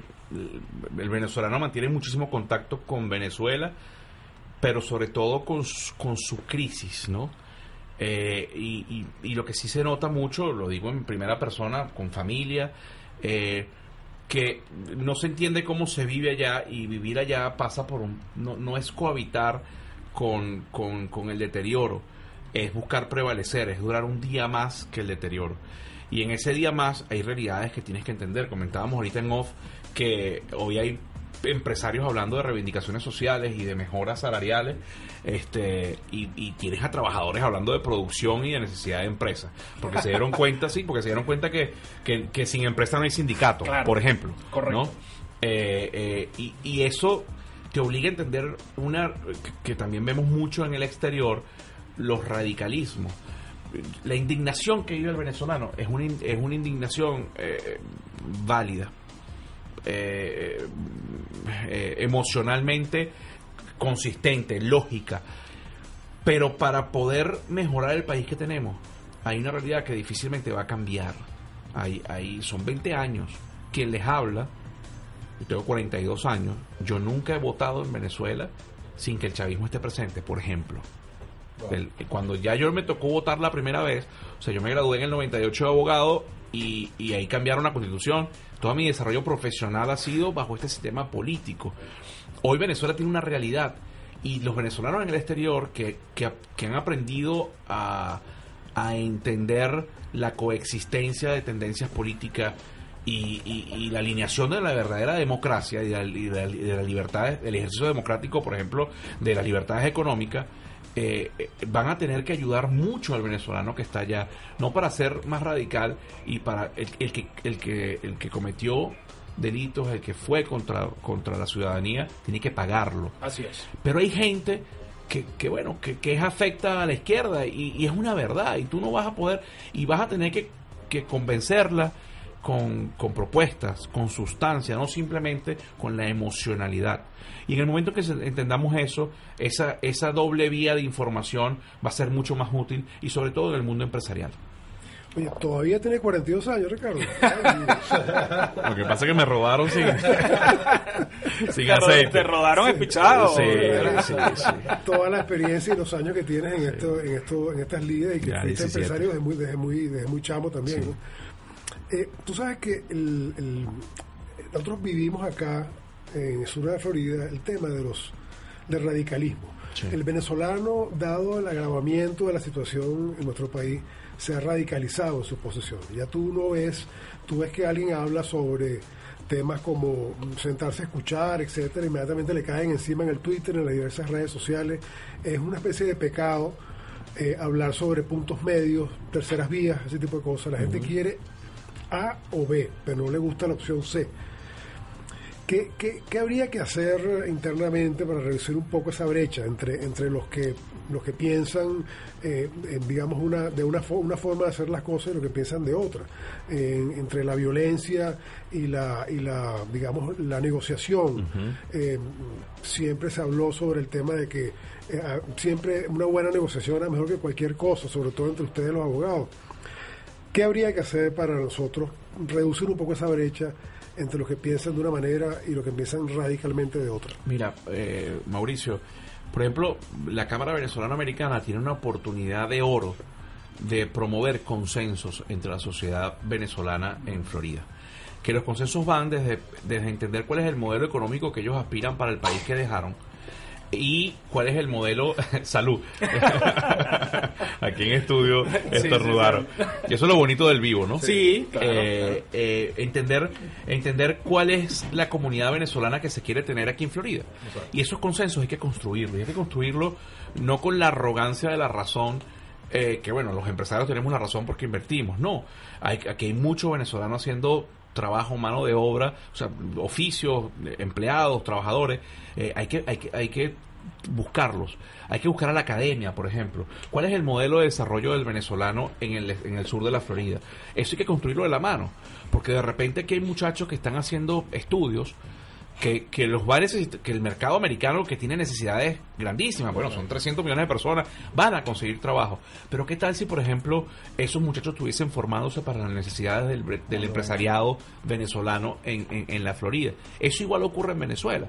el venezolano mantiene muchísimo contacto con Venezuela, pero sobre todo con, con su crisis, ¿no? Eh, y, lo que sí se nota mucho, lo digo en primera persona, con familia, eh, que no se entiende cómo se vive allá y vivir allá pasa por un... no, no es cohabitar con, con, con el deterioro es buscar prevalecer, es durar un día más que el deterioro. Y en ese día más hay realidades que tienes que entender. Comentábamos ahorita en off que hoy hay empresarios hablando de reivindicaciones sociales y de mejoras salariales, este, y, y, tienes a trabajadores hablando de producción y de necesidad de empresa, porque se dieron cuenta, sí, porque se dieron cuenta que, que, sin empresa no hay sindicato, por ejemplo, Correcto. ¿no? Eh, eh, y, y, eso te obliga a entender una que también vemos mucho en el exterior, los radicalismos. La indignación que vive el venezolano es una, es una indignación eh, válida, eh, eh, emocionalmente consistente, lógica, pero para poder mejorar el país que tenemos, hay una realidad que difícilmente va a cambiar. Hay, hay, son 20 años. Quien les habla, yo tengo 42 años, yo nunca he votado en Venezuela sin que el chavismo esté presente, por ejemplo. El, cuando ya yo me tocó votar la primera vez, o sea, yo me gradué en el 98 de abogado y, y, ahí cambiaron la constitución. Todo mi desarrollo profesional ha sido bajo este sistema político. Hoy Venezuela tiene una realidad y los venezolanos en el exterior que, que, que han aprendido a, a, entender la coexistencia de tendencias políticas y, la alineación de la verdadera democracia y de la, y de la, de la libertad, del ejercicio democrático, por ejemplo, de las libertades económicas, eh, van a tener que ayudar mucho al venezolano que está allá, no para ser más radical y para el, el, que, el, que, el que cometió delitos, el que fue contra, contra la ciudadanía, tiene que pagarlo. Así es. Pero hay gente que, que bueno, que, que es afecta a la izquierda y, y, es una verdad y tú no vas a poder y vas a tener que, que convencerla con, con, propuestas, con sustancia, no simplemente con la emocionalidad. Y en el momento que entendamos eso, esa, esa doble vía de información va a ser mucho más útil y sobre todo en el mundo empresarial. Oye, todavía tiene 42 años, Ricardo. (laughs) Lo que pasa es que me robaron sin, (laughs) sin te aceite. Te rodaron espichado. Sí, sí, sí. Toda la experiencia y los años que tienes en esto, en esto, en estas lides y que Ya, fuiste 17. empresario desde muy, desde muy, desde muy chamo también. Sí. ¿no? Eh, tú sabes que el, el- nosotros vivimos acá en el sur de la Florida el tema de los del radicalismo. Sí. El venezolano, dado el agravamiento de la situación en nuestro país, se ha radicalizado en sus posiciones. Ya tú no ves, tú ves que alguien habla sobre temas como sentarse a escuchar, etcétera, inmediatamente le caen encima en el Twitter, en las diversas redes sociales. Es una especie de pecado eh, hablar sobre puntos medios, terceras vías, ese tipo de cosas. La gente quiere A o B, pero no le gusta la opción C. ¿Qué, qué, qué habría que hacer internamente para reducir un poco esa brecha entre, entre los que los que piensan, eh, digamos, una, de una, fo- una forma de hacer las cosas y los que piensan de otra? En- entre la violencia y la, y la digamos, la negociación. Eh, siempre se habló sobre el tema de que eh, siempre una buena negociación era mejor que cualquier cosa, sobre todo entre ustedes los abogados. ¿Qué habría que hacer para nosotros reducir un poco esa brecha entre los que piensan de una manera y los que piensan radicalmente de otra? Mira, eh, Mauricio, por ejemplo, la Cámara Venezolana Americana tiene una oportunidad de oro de promover consensos entre la sociedad venezolana en Florida. Que los consensos van desde, desde entender cuál es el modelo económico que ellos aspiran para el país que dejaron, y cuál es el modelo (laughs) salud. (laughs) Aquí en estudio estornudaron y eso es lo bonito del vivo no Sí, claro, Eh, eh, entender entender cuál es la comunidad venezolana que se quiere tener aquí en Florida. Y esos consensos hay que construirlos y hay que construirlo no con la arrogancia de la razón eh, que bueno, los empresarios tenemos la razón porque invertimos. No, hay, aquí hay muchos venezolanos haciendo trabajo, mano de obra, o sea, oficios, empleados, trabajadores. Eh, hay, que, hay, que, hay que buscarlos. Hay que buscar a la academia, por ejemplo. ¿Cuál es el modelo de desarrollo del venezolano en el, en el sur de la Florida? Eso hay que construirlo de la mano. Porque de repente aquí hay muchachos que están haciendo estudios que, que los necesitar- que el mercado americano que tiene necesidades grandísimas, bueno, son 300 millones de personas, van a conseguir trabajo. Pero ¿qué tal si, por ejemplo, esos muchachos estuviesen formándose para las necesidades del, del empresariado venezolano en, en- en la Florida? Eso igual ocurre en Venezuela.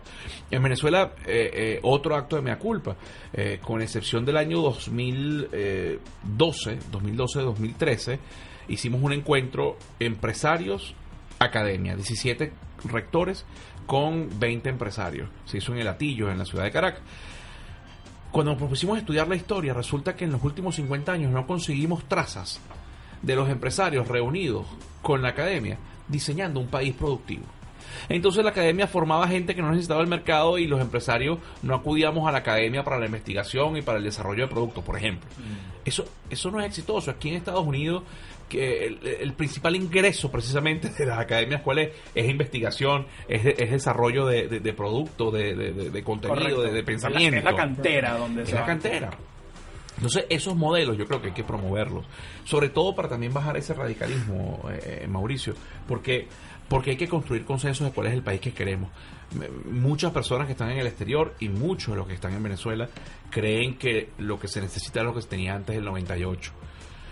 En Venezuela, eh, eh, otro acto de mea culpa, eh, con excepción del año 2012, 2012-2013, hicimos un encuentro empresarios academia, 17 rectores con 20 empresarios. Se hizo en el Atillo, en la ciudad de Caracas. Cuando nos propusimos estudiar la historia, resulta que en los últimos 50 años no conseguimos trazas de los empresarios reunidos con la academia diseñando un país productivo. Entonces la academia formaba gente que no necesitaba el mercado y los empresarios no acudíamos a la academia para la investigación y para el desarrollo de productos, por ejemplo. Eso, eso no es exitoso. Aquí en Estados Unidos, que el, el principal ingreso precisamente de las academias, ¿cuál es? Es investigación, es, de- es desarrollo de, de, de productos, de, de, contenido, de, de Es la- pensamiento. Es la cantera donde Es se la va. cantera. Entonces, esos modelos yo creo que hay que promoverlos. Sobre todo para también bajar ese radicalismo, eh, Mauricio, porque, porque hay que construir consensos de cuál es el país que queremos. Muchas personas que están en el exterior y muchos de los que están en Venezuela creen que lo que se necesita es lo que se tenía antes del 98.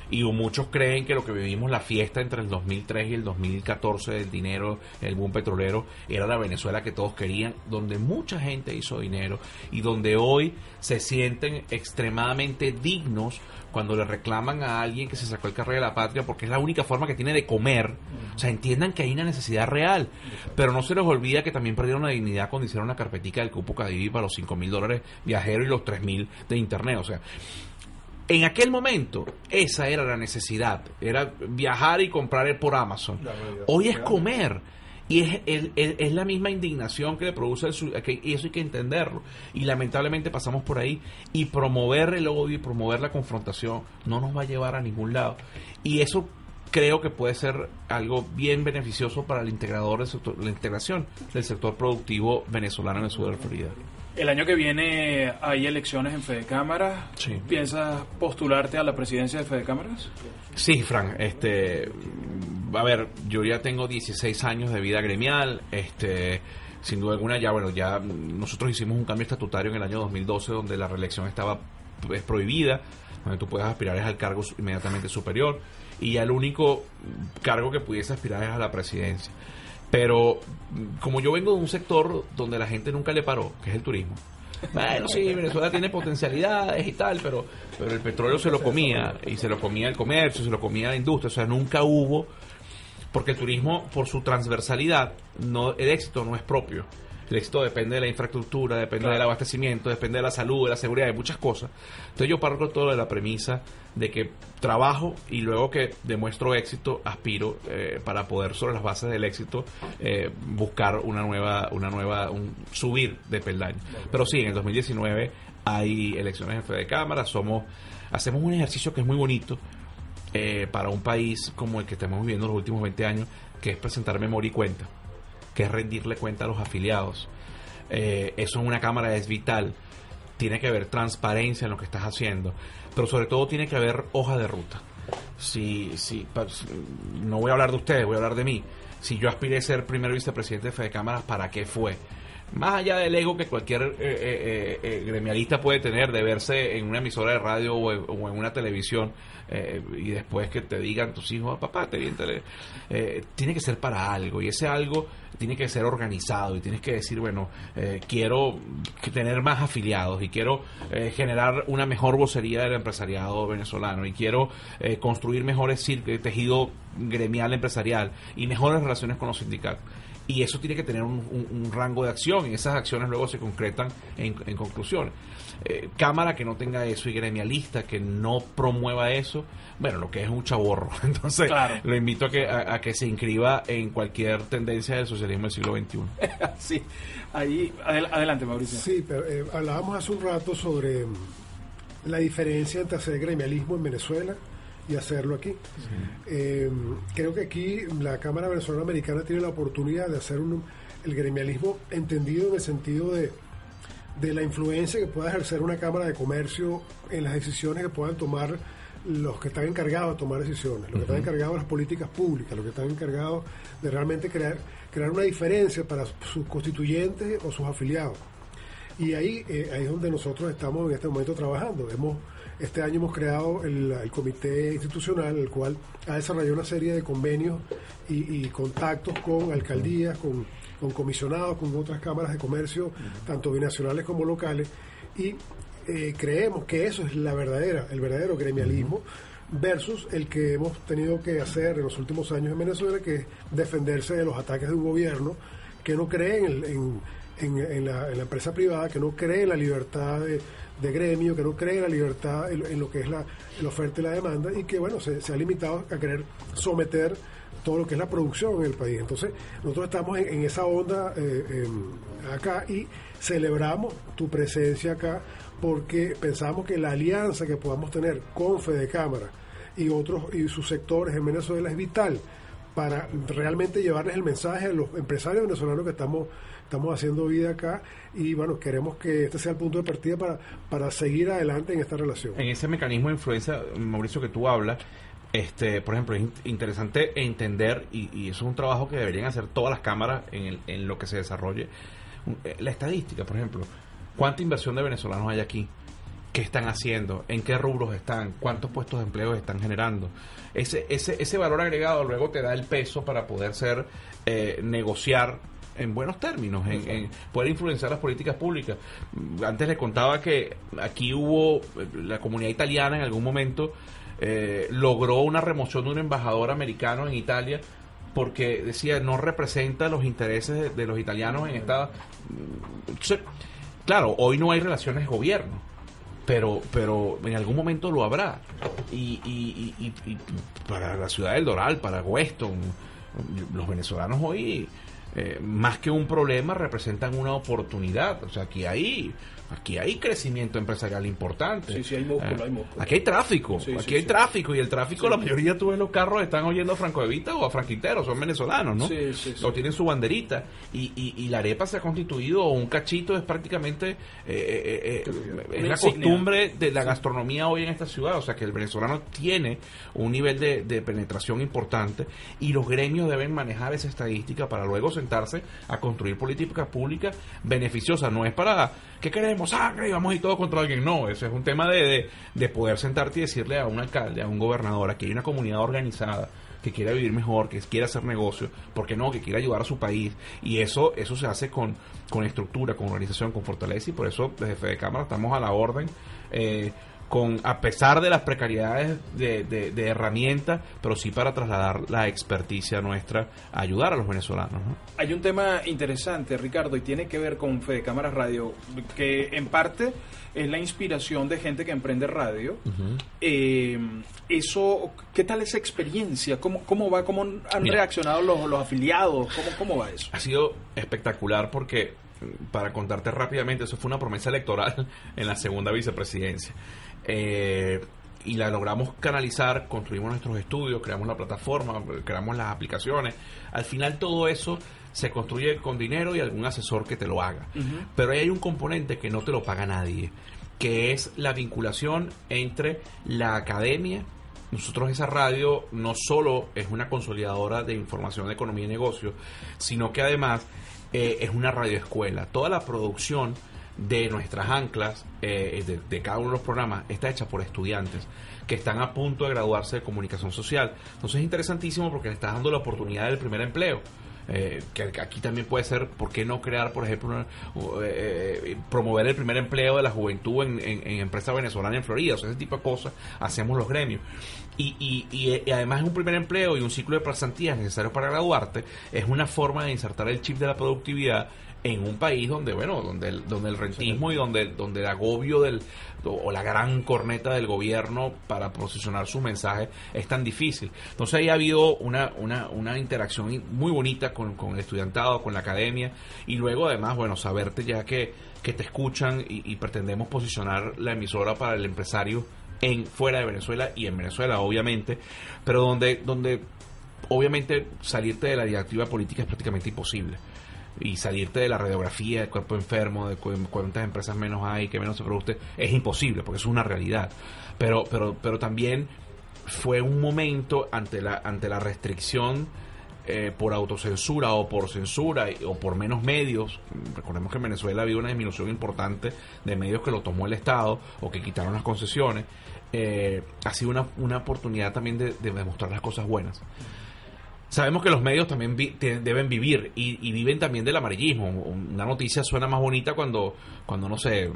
Y muchos creen que lo que vivimos la fiesta entre el 2003 y el 2014 del dinero, el boom petrolero, era la Venezuela que todos querían, donde mucha gente hizo dinero y donde hoy se sienten extremadamente dignos cuando le reclaman a alguien que se sacó el carrera de la patria porque es la única forma que tiene de comer. O sea, entiendan que hay una necesidad real. Pero no se les olvida que también perdieron la dignidad cuando hicieron la carpetica del cupo Cadivi para los 5 mil dólares viajeros y los 3 mil de internet. O sea, en aquel momento, esa era la necesidad. Era viajar y comprar por Amazon. Hoy es comer. Y es, es- es- la misma indignación que le produce el que- y eso hay que entenderlo. Y lamentablemente pasamos por ahí. Y promover el odio y promover la confrontación no nos va a llevar a ningún lado. Y eso creo que puede ser algo bien beneficioso para el integrador del sector- la integración del sector productivo venezolano en el sur de Florida. El año que viene hay elecciones en Fede Cámaras. Sí. ¿Piensas postularte a la presidencia de Fede Cámaras? Sí, Fran, este, a ver, yo ya tengo 16 años de vida gremial, este, sin duda alguna ya, bueno, ya nosotros hicimos un cambio estatutario en el año 2012 donde la reelección estaba pues, prohibida, donde tú puedes aspirar es al cargo inmediatamente superior y ya el único cargo que pudiese aspirar es a la presidencia. Pero mm, como yo vengo de un sector donde la gente nunca le paró, que es el turismo, bueno, sí, Venezuela tiene potencialidades y tal, pero, pero el petróleo se lo comía, y se lo comía el comercio, se lo comía la industria, o sea, nunca hubo, porque el turismo, por su transversalidad, no el éxito no es propio. El éxito depende de la infraestructura, depende del abastecimiento, depende de la salud, de la seguridad, de muchas cosas. Entonces yo parto todo de la premisa de que trabajo y luego que demuestro éxito, aspiro eh, para poder sobre las bases del éxito eh, buscar una nueva, una nueva, un subir de peldaño. Pero sí, en el 2019 hay elecciones en Fede Cámara, somos, hacemos un ejercicio que es muy bonito eh, para un país como el que estamos viviendo los últimos 20 años, que es presentar memoria y cuenta, que es rendirle cuenta a los afiliados. Eh, eso en una cámara es vital. Tiene que haber transparencia en lo que estás haciendo, pero sobre todo tiene que haber hoja de ruta. Si, si, no voy a hablar de ustedes, voy a hablar de mí. Si yo aspiré a ser primer vicepresidente de Fede Cámaras, ¿para qué fue? Más allá del ego que cualquier eh, eh, eh, gremialista puede tener de verse en una emisora de radio o en una televisión eh, y después que te digan tus hijos, papá, te vi en tele", eh, tiene que ser para algo y ese algo tiene que ser organizado y tienes que decir, bueno, eh, quiero tener más afiliados y quiero eh, generar una mejor vocería del empresariado venezolano y quiero eh, construir mejores tejido gremial empresarial y mejores relaciones con los sindicatos. Y eso tiene que tener un, un- un rango de acción y esas acciones luego se concretan en, en conclusiones. Eh, cámara que no tenga eso y gremialista que no promueva eso, bueno, lo que es un chaborro. (laughs) Entonces, Claro. lo invito a que, a, a que se inscriba en cualquier tendencia del socialismo del siglo XXI. (laughs) sí, ahí, adel- adelante Mauricio. Sí, pero eh, hablábamos hace un rato sobre mm, la diferencia entre hacer gremialismo en Venezuela y hacerlo aquí. Eh, creo que aquí la Cámara Venezolana Americana tiene la oportunidad de hacer un, el gremialismo entendido en el sentido de, de la influencia que pueda ejercer una Cámara de Comercio en las decisiones que puedan tomar los que están encargados de tomar decisiones, los que están encargados de las políticas públicas, los que están encargados de realmente crear, crear una diferencia para sus constituyentes o sus afiliados. Y ahí, eh, ahí es donde nosotros estamos en este momento trabajando. Hemos, este año hemos creado el, comité institucional, el cual ha desarrollado una serie de convenios y, contactos con alcaldías, con, comisionados, con otras cámaras de comercio, tanto binacionales como locales. Y eh, creemos que eso es la verdadera, el verdadero gremialismo versus el que hemos tenido que hacer en los últimos años en Venezuela, que es defenderse de los ataques de un gobierno que no cree en la empresa privada, que no cree en la libertad de, de gremio, que no cree en la libertad en, en lo que es la, oferta y la demanda, y que bueno, se, ha limitado a querer someter todo lo que es la producción en el país. Entonces, nosotros estamos en, en esa onda eh, em, acá y celebramos tu presencia acá porque pensamos que la alianza que podamos tener con Fede Cámara y otros y sus sectores en Venezuela es vital para realmente llevarles el mensaje a los empresarios venezolanos que estamos estamos haciendo vida acá y bueno queremos que este sea el punto de partida para para seguir adelante en esta relación en ese mecanismo de influencia, Mauricio, que tú hablas, este, por ejemplo, es in- interesante entender, y, y eso es un trabajo que deberían hacer todas las cámaras en, el- en lo que se desarrolle, eh, la estadística, por ejemplo, ¿cuánta inversión de venezolanos hay aquí? ¿Qué están haciendo? ¿En qué rubros están? ¿Cuántos puestos de empleo están generando? Ese, ese, ese valor agregado luego te da el peso para poder ser, eh, negociar en buenos términos, en, en poder influenciar las políticas públicas. Antes les contaba que aquí hubo, la comunidad italiana en algún momento eh, logró una remoción de un embajador americano en Italia porque decía no representa los intereses de, de los italianos en esta... Entonces, claro, hoy no hay relaciones de gobierno pero pero en algún momento lo habrá. Y, y- y- y- y para la ciudad del Doral para Weston los venezolanos hoy eh, más que un problema representan una oportunidad. O sea aquí hay aquí hay crecimiento empresarial importante Sí, sí, hay músculo, Eh, hay músculo. aquí hay tráfico Sí, aquí sí, hay sí. tráfico y el tráfico la mayoría tú ves los carros están oyendo a Franco de Vita o a Franquitero son venezolanos ¿no? Sí, sí, sí. o tienen su banderita y, y, y la arepa se ha constituido un cachito es prácticamente eh, eh, eh, es Una la costumbre de la gastronomía hoy en esta ciudad, o sea que el venezolano tiene un nivel de, de penetración importante y los gremios deben manejar esa estadística para luego sentarse a construir políticas públicas beneficiosas. No es para que queremos sangre y vamos a ir todos contra alguien, no, eso es un tema de, de, de poder sentarte y decirle a un alcalde, a un gobernador, aquí hay una comunidad organizada que quiera vivir mejor, que quiera hacer negocio, porque no, que quiera ayudar a su país. Y eso eso se hace con, con estructura, con organización, con fortaleza, y por eso desde Fede Cámara estamos a la orden, eh, con a pesar de las precariedades de, de, de herramientas, pero sí para trasladar la experticia nuestra a ayudar a los venezolanos. ¿no? Hay un tema interesante, Ricardo, y tiene que ver con Fede Cámaras Radio, que en parte es la inspiración de gente que emprende radio. Eh, eso, ¿qué tal esa experiencia? ¿Cómo, cómo va? ¿Cómo han Mira. reaccionado los, los afiliados? ¿Cómo, ¿Cómo va eso? Ha sido espectacular porque, para contarte rápidamente, eso fue una promesa electoral (laughs) en la segunda vicepresidencia. Eh, y la logramos canalizar, construimos nuestros estudios, creamos la plataforma, creamos las aplicaciones. Al final todo eso se construye con dinero y algún asesor que te lo haga. Pero ahí hay un componente que no te lo paga nadie, que es la vinculación entre la academia nosotros esa radio no solo es una consolidadora de información de economía y negocio, sino que además eh, es una radioescuela. Toda la producción de nuestras anclas, eh, de, cada uno de los programas, está hecha por estudiantes que están a punto de graduarse de comunicación social. Entonces es interesantísimo porque le estás dando la oportunidad del primer empleo. Eh, que aquí también puede ser, ¿por qué no crear, por ejemplo, eh, promover el primer empleo de la juventud en, empresas venezolanas en Florida? O sea, ese tipo de cosas hacemos los gremios. Y, y, y, además es un primer empleo y un ciclo de pasantías necesario para graduarte, es una forma de insertar el chip de la productividad en un país donde bueno donde el, donde el rentismo y donde donde el agobio del o la gran corneta del gobierno para posicionar su mensaje es tan difícil. Entonces ahí ha habido una una, una interacción muy bonita con, con el estudiantado con la academia y luego además bueno saberte ya que que te escuchan y, pretendemos posicionar la emisora para el empresario en fuera de Venezuela y en Venezuela obviamente pero donde donde obviamente salirte de la directiva política es prácticamente imposible y salirte de la radiografía del cuerpo enfermo, de cuántas empresas menos hay, que menos se produce, es imposible, porque es una realidad. Pero, pero, pero también fue un momento ante la, ante la restricción eh, por autocensura o por censura o por menos medios. Recordemos que en Venezuela había una disminución importante de medios que lo tomó el Estado o que quitaron las concesiones. Eh, ha sido una, una oportunidad también de, de demostrar las cosas buenas sabemos que los medios también deben vivir y, viven también del amarillismo. Una noticia suena más bonita cuando, cuando no sé,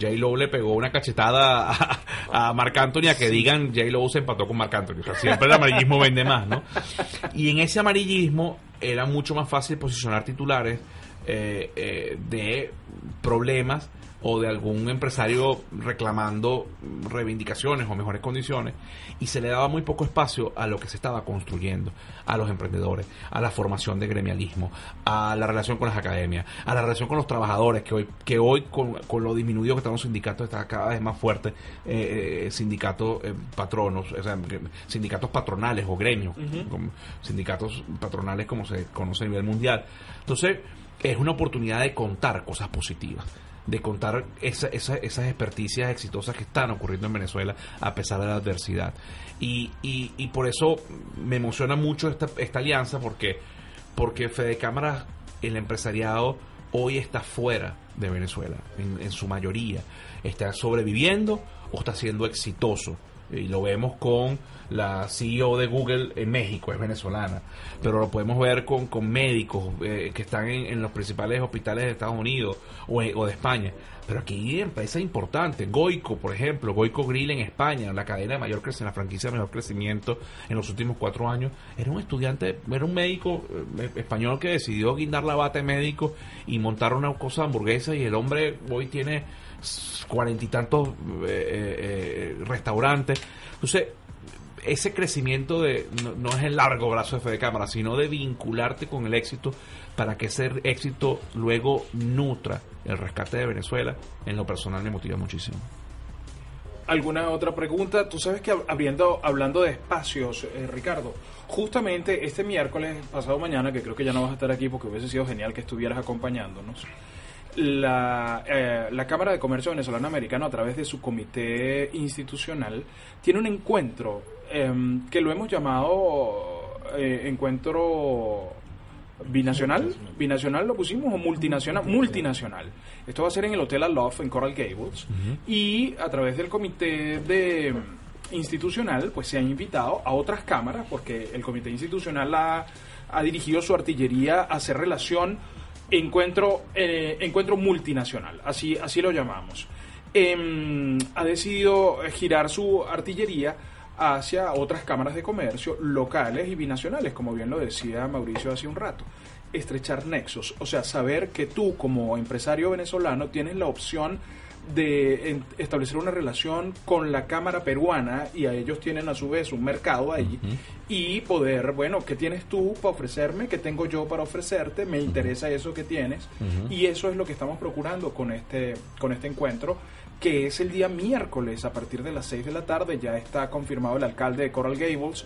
J. Lo le pegó una cachetada a, a Marc Anthony a que digan J. Lo se empató con Marc Anthony. O sea, siempre el amarillismo vende más, ¿no? (laughs) Y en ese amarillismo era mucho más fácil posicionar titulares eh, eh, de problemas o de algún empresario reclamando reivindicaciones o mejores condiciones y se le daba muy poco espacio a lo que se estaba construyendo, a los emprendedores, a la formación de gremialismo, a la relación con las academias, a la relación con los trabajadores, que hoy, que hoy con, lo disminuido que están los sindicatos está cada vez más fuerte, eh, sindicatos eh, patronos, o sea, sindicatos patronales o gremios, sindicatos patronales como se conoce a nivel mundial. Entonces, es una oportunidad de contar cosas positivas de contar esa, esas experticias exitosas que están ocurriendo en Venezuela a pesar de la adversidad. Y, y, por eso me emociona mucho esta, esta alianza porque, porque Fede Cámara, el empresariado, hoy está fuera de Venezuela, en, en su mayoría. Está sobreviviendo o está siendo exitoso y lo vemos con la CEO de Google en México, es venezolana, pero lo podemos ver con, con médicos eh, que están en, los principales hospitales de Estados Unidos o, de España. Pero aquí hay empresas importantes, Goico, por ejemplo, Goico Grill en España, la cadena de mayor crecimiento, la franquicia de mayor crecimiento en los últimos cuatro años, era un estudiante, era un médico eh, español que decidió guindar la bata de médico y montar una cosa hamburguesa y el hombre hoy tiene cuarenta y tantos eh, eh, eh, restaurantes. Entonces, ese crecimiento de no, es el largo brazo de Fede Cámara, sino de vincularte con el éxito para que ese éxito luego nutra el rescate de Venezuela, en lo personal me motiva muchísimo. ¿Alguna otra pregunta? Tú sabes que abriendo, hablando de espacios, Ricardo, justamente este miércoles, pasado mañana, que creo que ya no vas a estar aquí porque hubiese sido genial que estuvieras acompañándonos, la, eh, la, Cámara de Comercio Venezolano Americano, a través de su comité institucional, tiene un encuentro em, que lo hemos llamado eh, encuentro binacional. Binacional lo pusimos o multinacional. Multinacional. Esto va a ser en el Hotel Aloft en Coral Gables. Y a través del comité de institucional, pues se han invitado a otras cámaras, porque el comité institucional ha, ha dirigido su artillería a hacer relación encuentro, eh, encuentro multinacional, así, así lo llamamos. Em, ha decidido girar su artillería hacia otras cámaras de comercio locales y binacionales, como bien lo decía Mauricio hace un rato. Estrechar nexos, o sea, saber que tú como empresario venezolano tienes la opción de establecer una relación con la Cámara Peruana y a ellos tienen a su vez un mercado ahí y poder, bueno, ¿qué tienes tú para ofrecerme? ¿Qué tengo yo para ofrecerte? Me interesa eso que tienes y eso es lo que estamos procurando con este, con este encuentro que es el día miércoles a partir de las 6 de la tarde, ya está confirmado el alcalde de Coral Gables,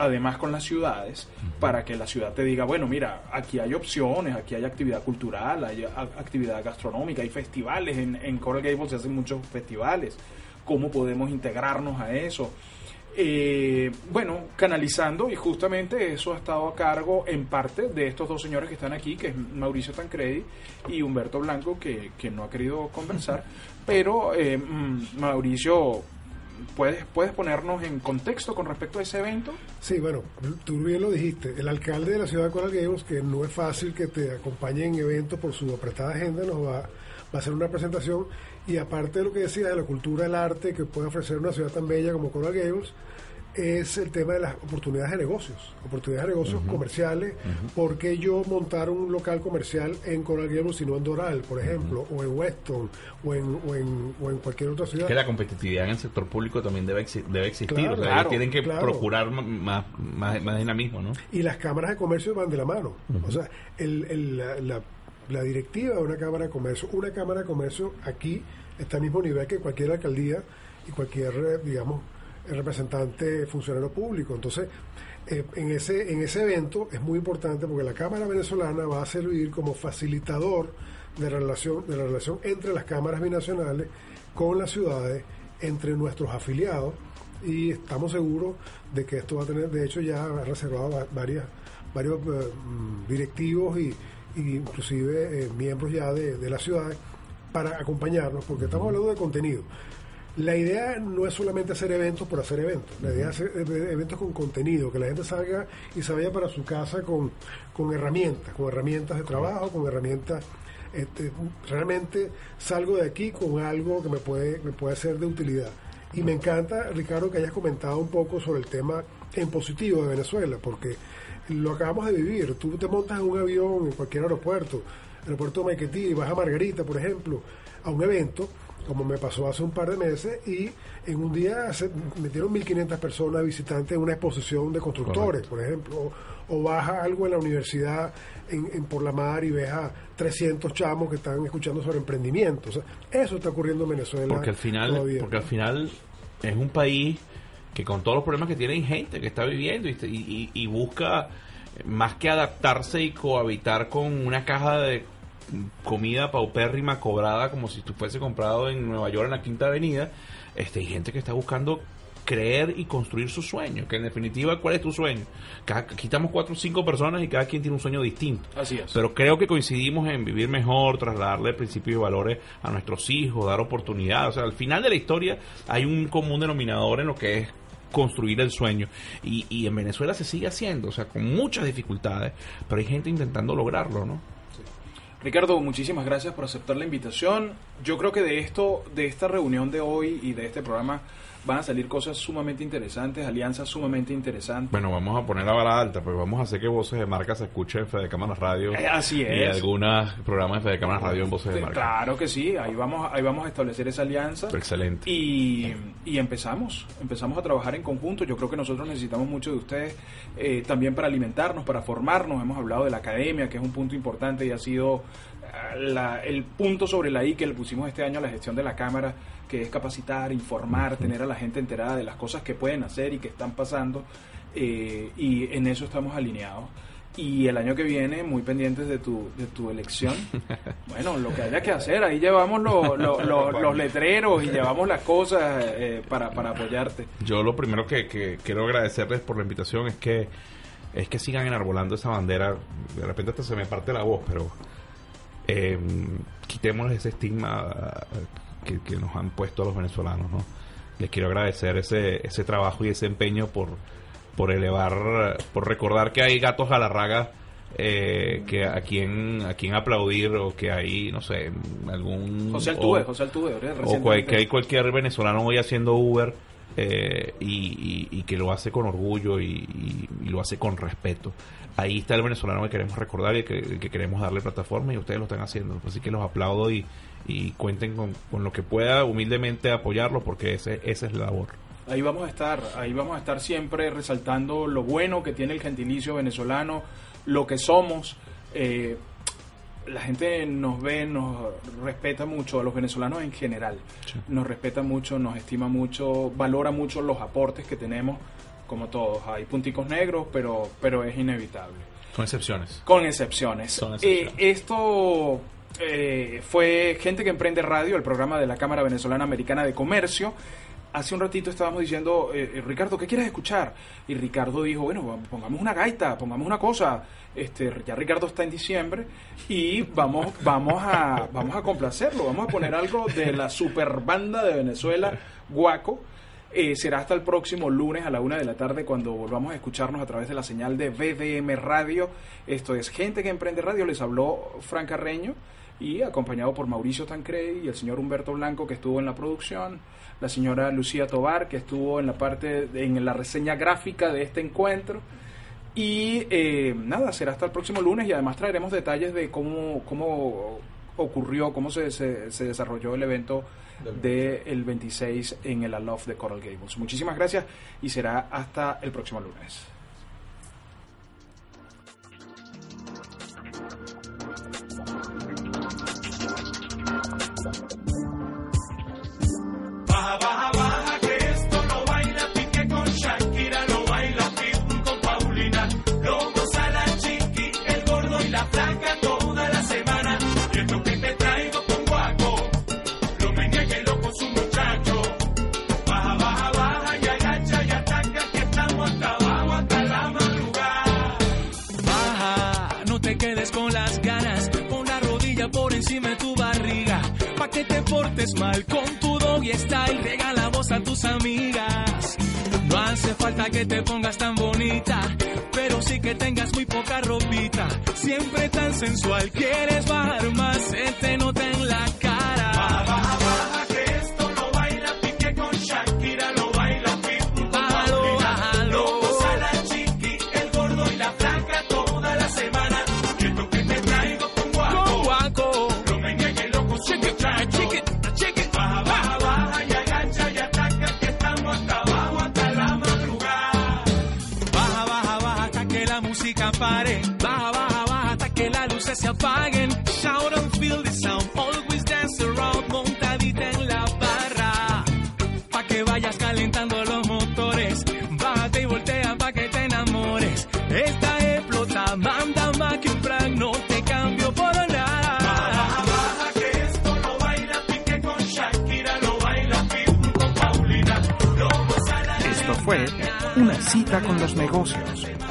además con las ciudades, para que la ciudad te diga, bueno, mira, aquí hay opciones, aquí hay actividad cultural, hay actividad gastronómica, hay festivales, en, en Coral Gables se hacen muchos festivales, ¿cómo podemos integrarnos a eso? Eh, bueno, canalizando y justamente eso ha estado a cargo en parte de estos dos señores que están aquí, que es Mauricio Tancredi y Humberto Blanco, que, no ha querido conversar, (laughs) pero eh, mm, Mauricio ¿puedes, ¿puedes ponernos en contexto con respecto a ese evento? Sí, bueno, tú bien lo dijiste. El alcalde de la ciudad de Coral Gables, que no es fácil que te acompañe en eventos por su apretada agenda, nos va, va a hacer una presentación. Y aparte de lo que decía de la cultura, el arte que puede ofrecer una ciudad tan bella como Coral Gables, es el tema de las oportunidades de negocios, oportunidades de negocios comerciales. ¿Por qué yo montar un local comercial en Coral Gables y no en Doral, por ejemplo, o en Weston, o en, o en, o en cualquier otra ciudad? que la competitividad en el sector público también debe, exi- debe existir. Claro, o sea, claro, tienen que claro. procurar más, más, más dinamismo, ¿no? y las cámaras de comercio van de la mano. O sea, el, el- la, la- la directiva de una cámara de comercio, una cámara de comercio aquí está al mismo nivel que cualquier alcaldía y cualquier, eh, digamos, eh, representante funcionario público. Entonces, eh, en, ese, en ese evento es muy importante porque la Cámara Venezolana va a servir como facilitador de, relación, de la relación entre las cámaras binacionales con las ciudades, entre nuestros afiliados y estamos seguros de que esto va a tener, de hecho ya ha reservado varias, varios eh, mm, directivos y, y inclusive eh, miembros ya de, de la ciudad para acompañarnos, porque estamos hablando de contenido. La idea no es solamente hacer eventos por hacer eventos, la idea es hacer eh, eventos con contenido, que la gente salga y se vaya para su casa con, con herramientas, con herramientas de trabajo, con herramientas este, realmente salgo de aquí con algo que me puede, me puede ser de utilidad. Y me encanta, Ricardo, que hayas comentado un poco sobre el tema en positivo de Venezuela, porque lo acabamos de vivir. Tú te montas en un avión en cualquier aeropuerto, aeropuerto de Maiquetía, y vas a Margarita, por ejemplo, a un evento, como me pasó hace un par de meses, y en un día se metieron 1.500 personas visitantes en una exposición de constructores, por ejemplo, o, o vas a algo en la universidad en, en Por la Mar y ves a 300 chamos que están escuchando sobre emprendimiento. O sea, eso está ocurriendo en Venezuela. Porque al final, todavía. porque al final es un país que con todos los problemas que tiene hay gente que está viviendo y, y- y busca más que adaptarse y cohabitar con una caja de comida paupérrima cobrada como si tú fuese comprado en Nueva York en la Quinta Avenida, este, hay gente que está buscando creer y construir su sueño, que en definitiva, ¿cuál es tu sueño? Cada, aquí estamos cuatro o cinco personas y cada quien tiene un sueño distinto. Así es. Pero creo que coincidimos en vivir mejor, trasladarle principios y valores a nuestros hijos, dar oportunidades. O sea, al final de la historia hay un común denominador en lo que es construir el sueño. Y, y en Venezuela se sigue haciendo, o sea, con muchas dificultades, pero hay gente intentando lograrlo, ¿no? Ricardo, muchísimas gracias por aceptar la invitación. Yo creo que de esto, de esta reunión de hoy y de este programa van a salir cosas sumamente interesantes, alianzas sumamente interesantes. Bueno, vamos a poner la vara alta, pues vamos a hacer que Voces de Marca se escuche en Fede Cámaras Radio. Eh, así Y es. algunos programas de Fede Cámaras Radio en Voces de Marca. Claro que sí, ahí vamos, ahí vamos a establecer esa alianza. Excelente. Y, y empezamos, empezamos a trabajar en conjunto. Yo creo que nosotros necesitamos mucho de ustedes eh, también para alimentarnos, para formarnos. Hemos hablado de la academia, que es un punto importante y ha sido la- el punto sobre la I que le pusimos este año a la gestión de la Cámara, que es capacitar, informar, tener a la gente enterada de las cosas que pueden hacer y que están pasando. eh, y en eso estamos alineados. Y el año que viene, muy pendientes de tu, de tu elección. (laughs) Bueno, lo que haya que hacer, ahí llevamos lo- lo- lo- los letreros y llevamos las cosas eh, para, para apoyarte. Yo lo primero que, que quiero agradecerles por la invitación es que es que sigan enarbolando esa bandera. De repente hasta se me parte la voz, pero eh, quitémosles ese estigma eh, que, que nos han puesto a los venezolanos, ¿no? Les quiero agradecer ese, ese trabajo y ese empeño por, por elevar, por recordar que hay gatos galarragas eh, que a quien, a quien aplaudir o que hay, no sé, algún... José o- Altuve, José Altuve, o que hay cualquier venezolano hoy haciendo Uber eh, y, y- que lo hace con orgullo y, lo hace con respeto. Ahí está el venezolano que queremos recordar y que, queremos darle plataforma y ustedes lo están haciendo. Así que los aplaudo y, cuenten con, lo que pueda humildemente apoyarlo porque esa es la labor. Ahí vamos a estar, ahí vamos a estar siempre resaltando lo bueno que tiene el gentilicio venezolano, lo que somos. eh, la gente nos ve, nos respeta mucho, a los venezolanos en general. Nos respeta mucho, nos estima mucho, valora mucho los aportes que tenemos, como todos. Hay punticos negros, pero, pero es inevitable. Con excepciones. Con excepciones. Son Eh, esto eh, fue Gente que Emprende Radio, el programa de la Cámara Venezolana Americana de Comercio hace un ratito estábamos diciendo, eh, eh, Ricardo, ¿qué quieres escuchar? Y Ricardo dijo, bueno, pongamos una gaita, pongamos una cosa. Este, ya Ricardo está en diciembre y vamos, vamos, a, vamos a complacerlo, vamos a poner algo de la super banda de Venezuela, Guaco. Eh, será hasta el próximo lunes a la una de la tarde cuando volvamos a escucharnos a través de la señal de BDM Radio. Esto es Gente que Emprende Radio. Les habló Fran Carreño y acompañado por Mauricio Tancredi y el señor Humberto Blanco que estuvo en la producción la señora Lucía Tobar, que estuvo en la parte, de, en la reseña gráfica de este encuentro. Y eh, nada, será hasta el próximo lunes y además traeremos detalles de cómo, cómo ocurrió, cómo se, se, se desarrolló el evento del 26 en el Aloft de Coral Gables. Muchísimas gracias y será hasta el próximo lunes. sensual quieres bajar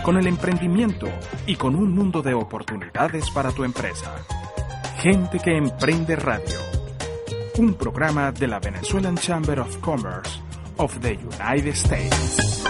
con el emprendimiento y con un mundo de oportunidades para tu empresa. Gente que Emprende Radio, un programa de la Venezuelan Chamber of Commerce of the United States.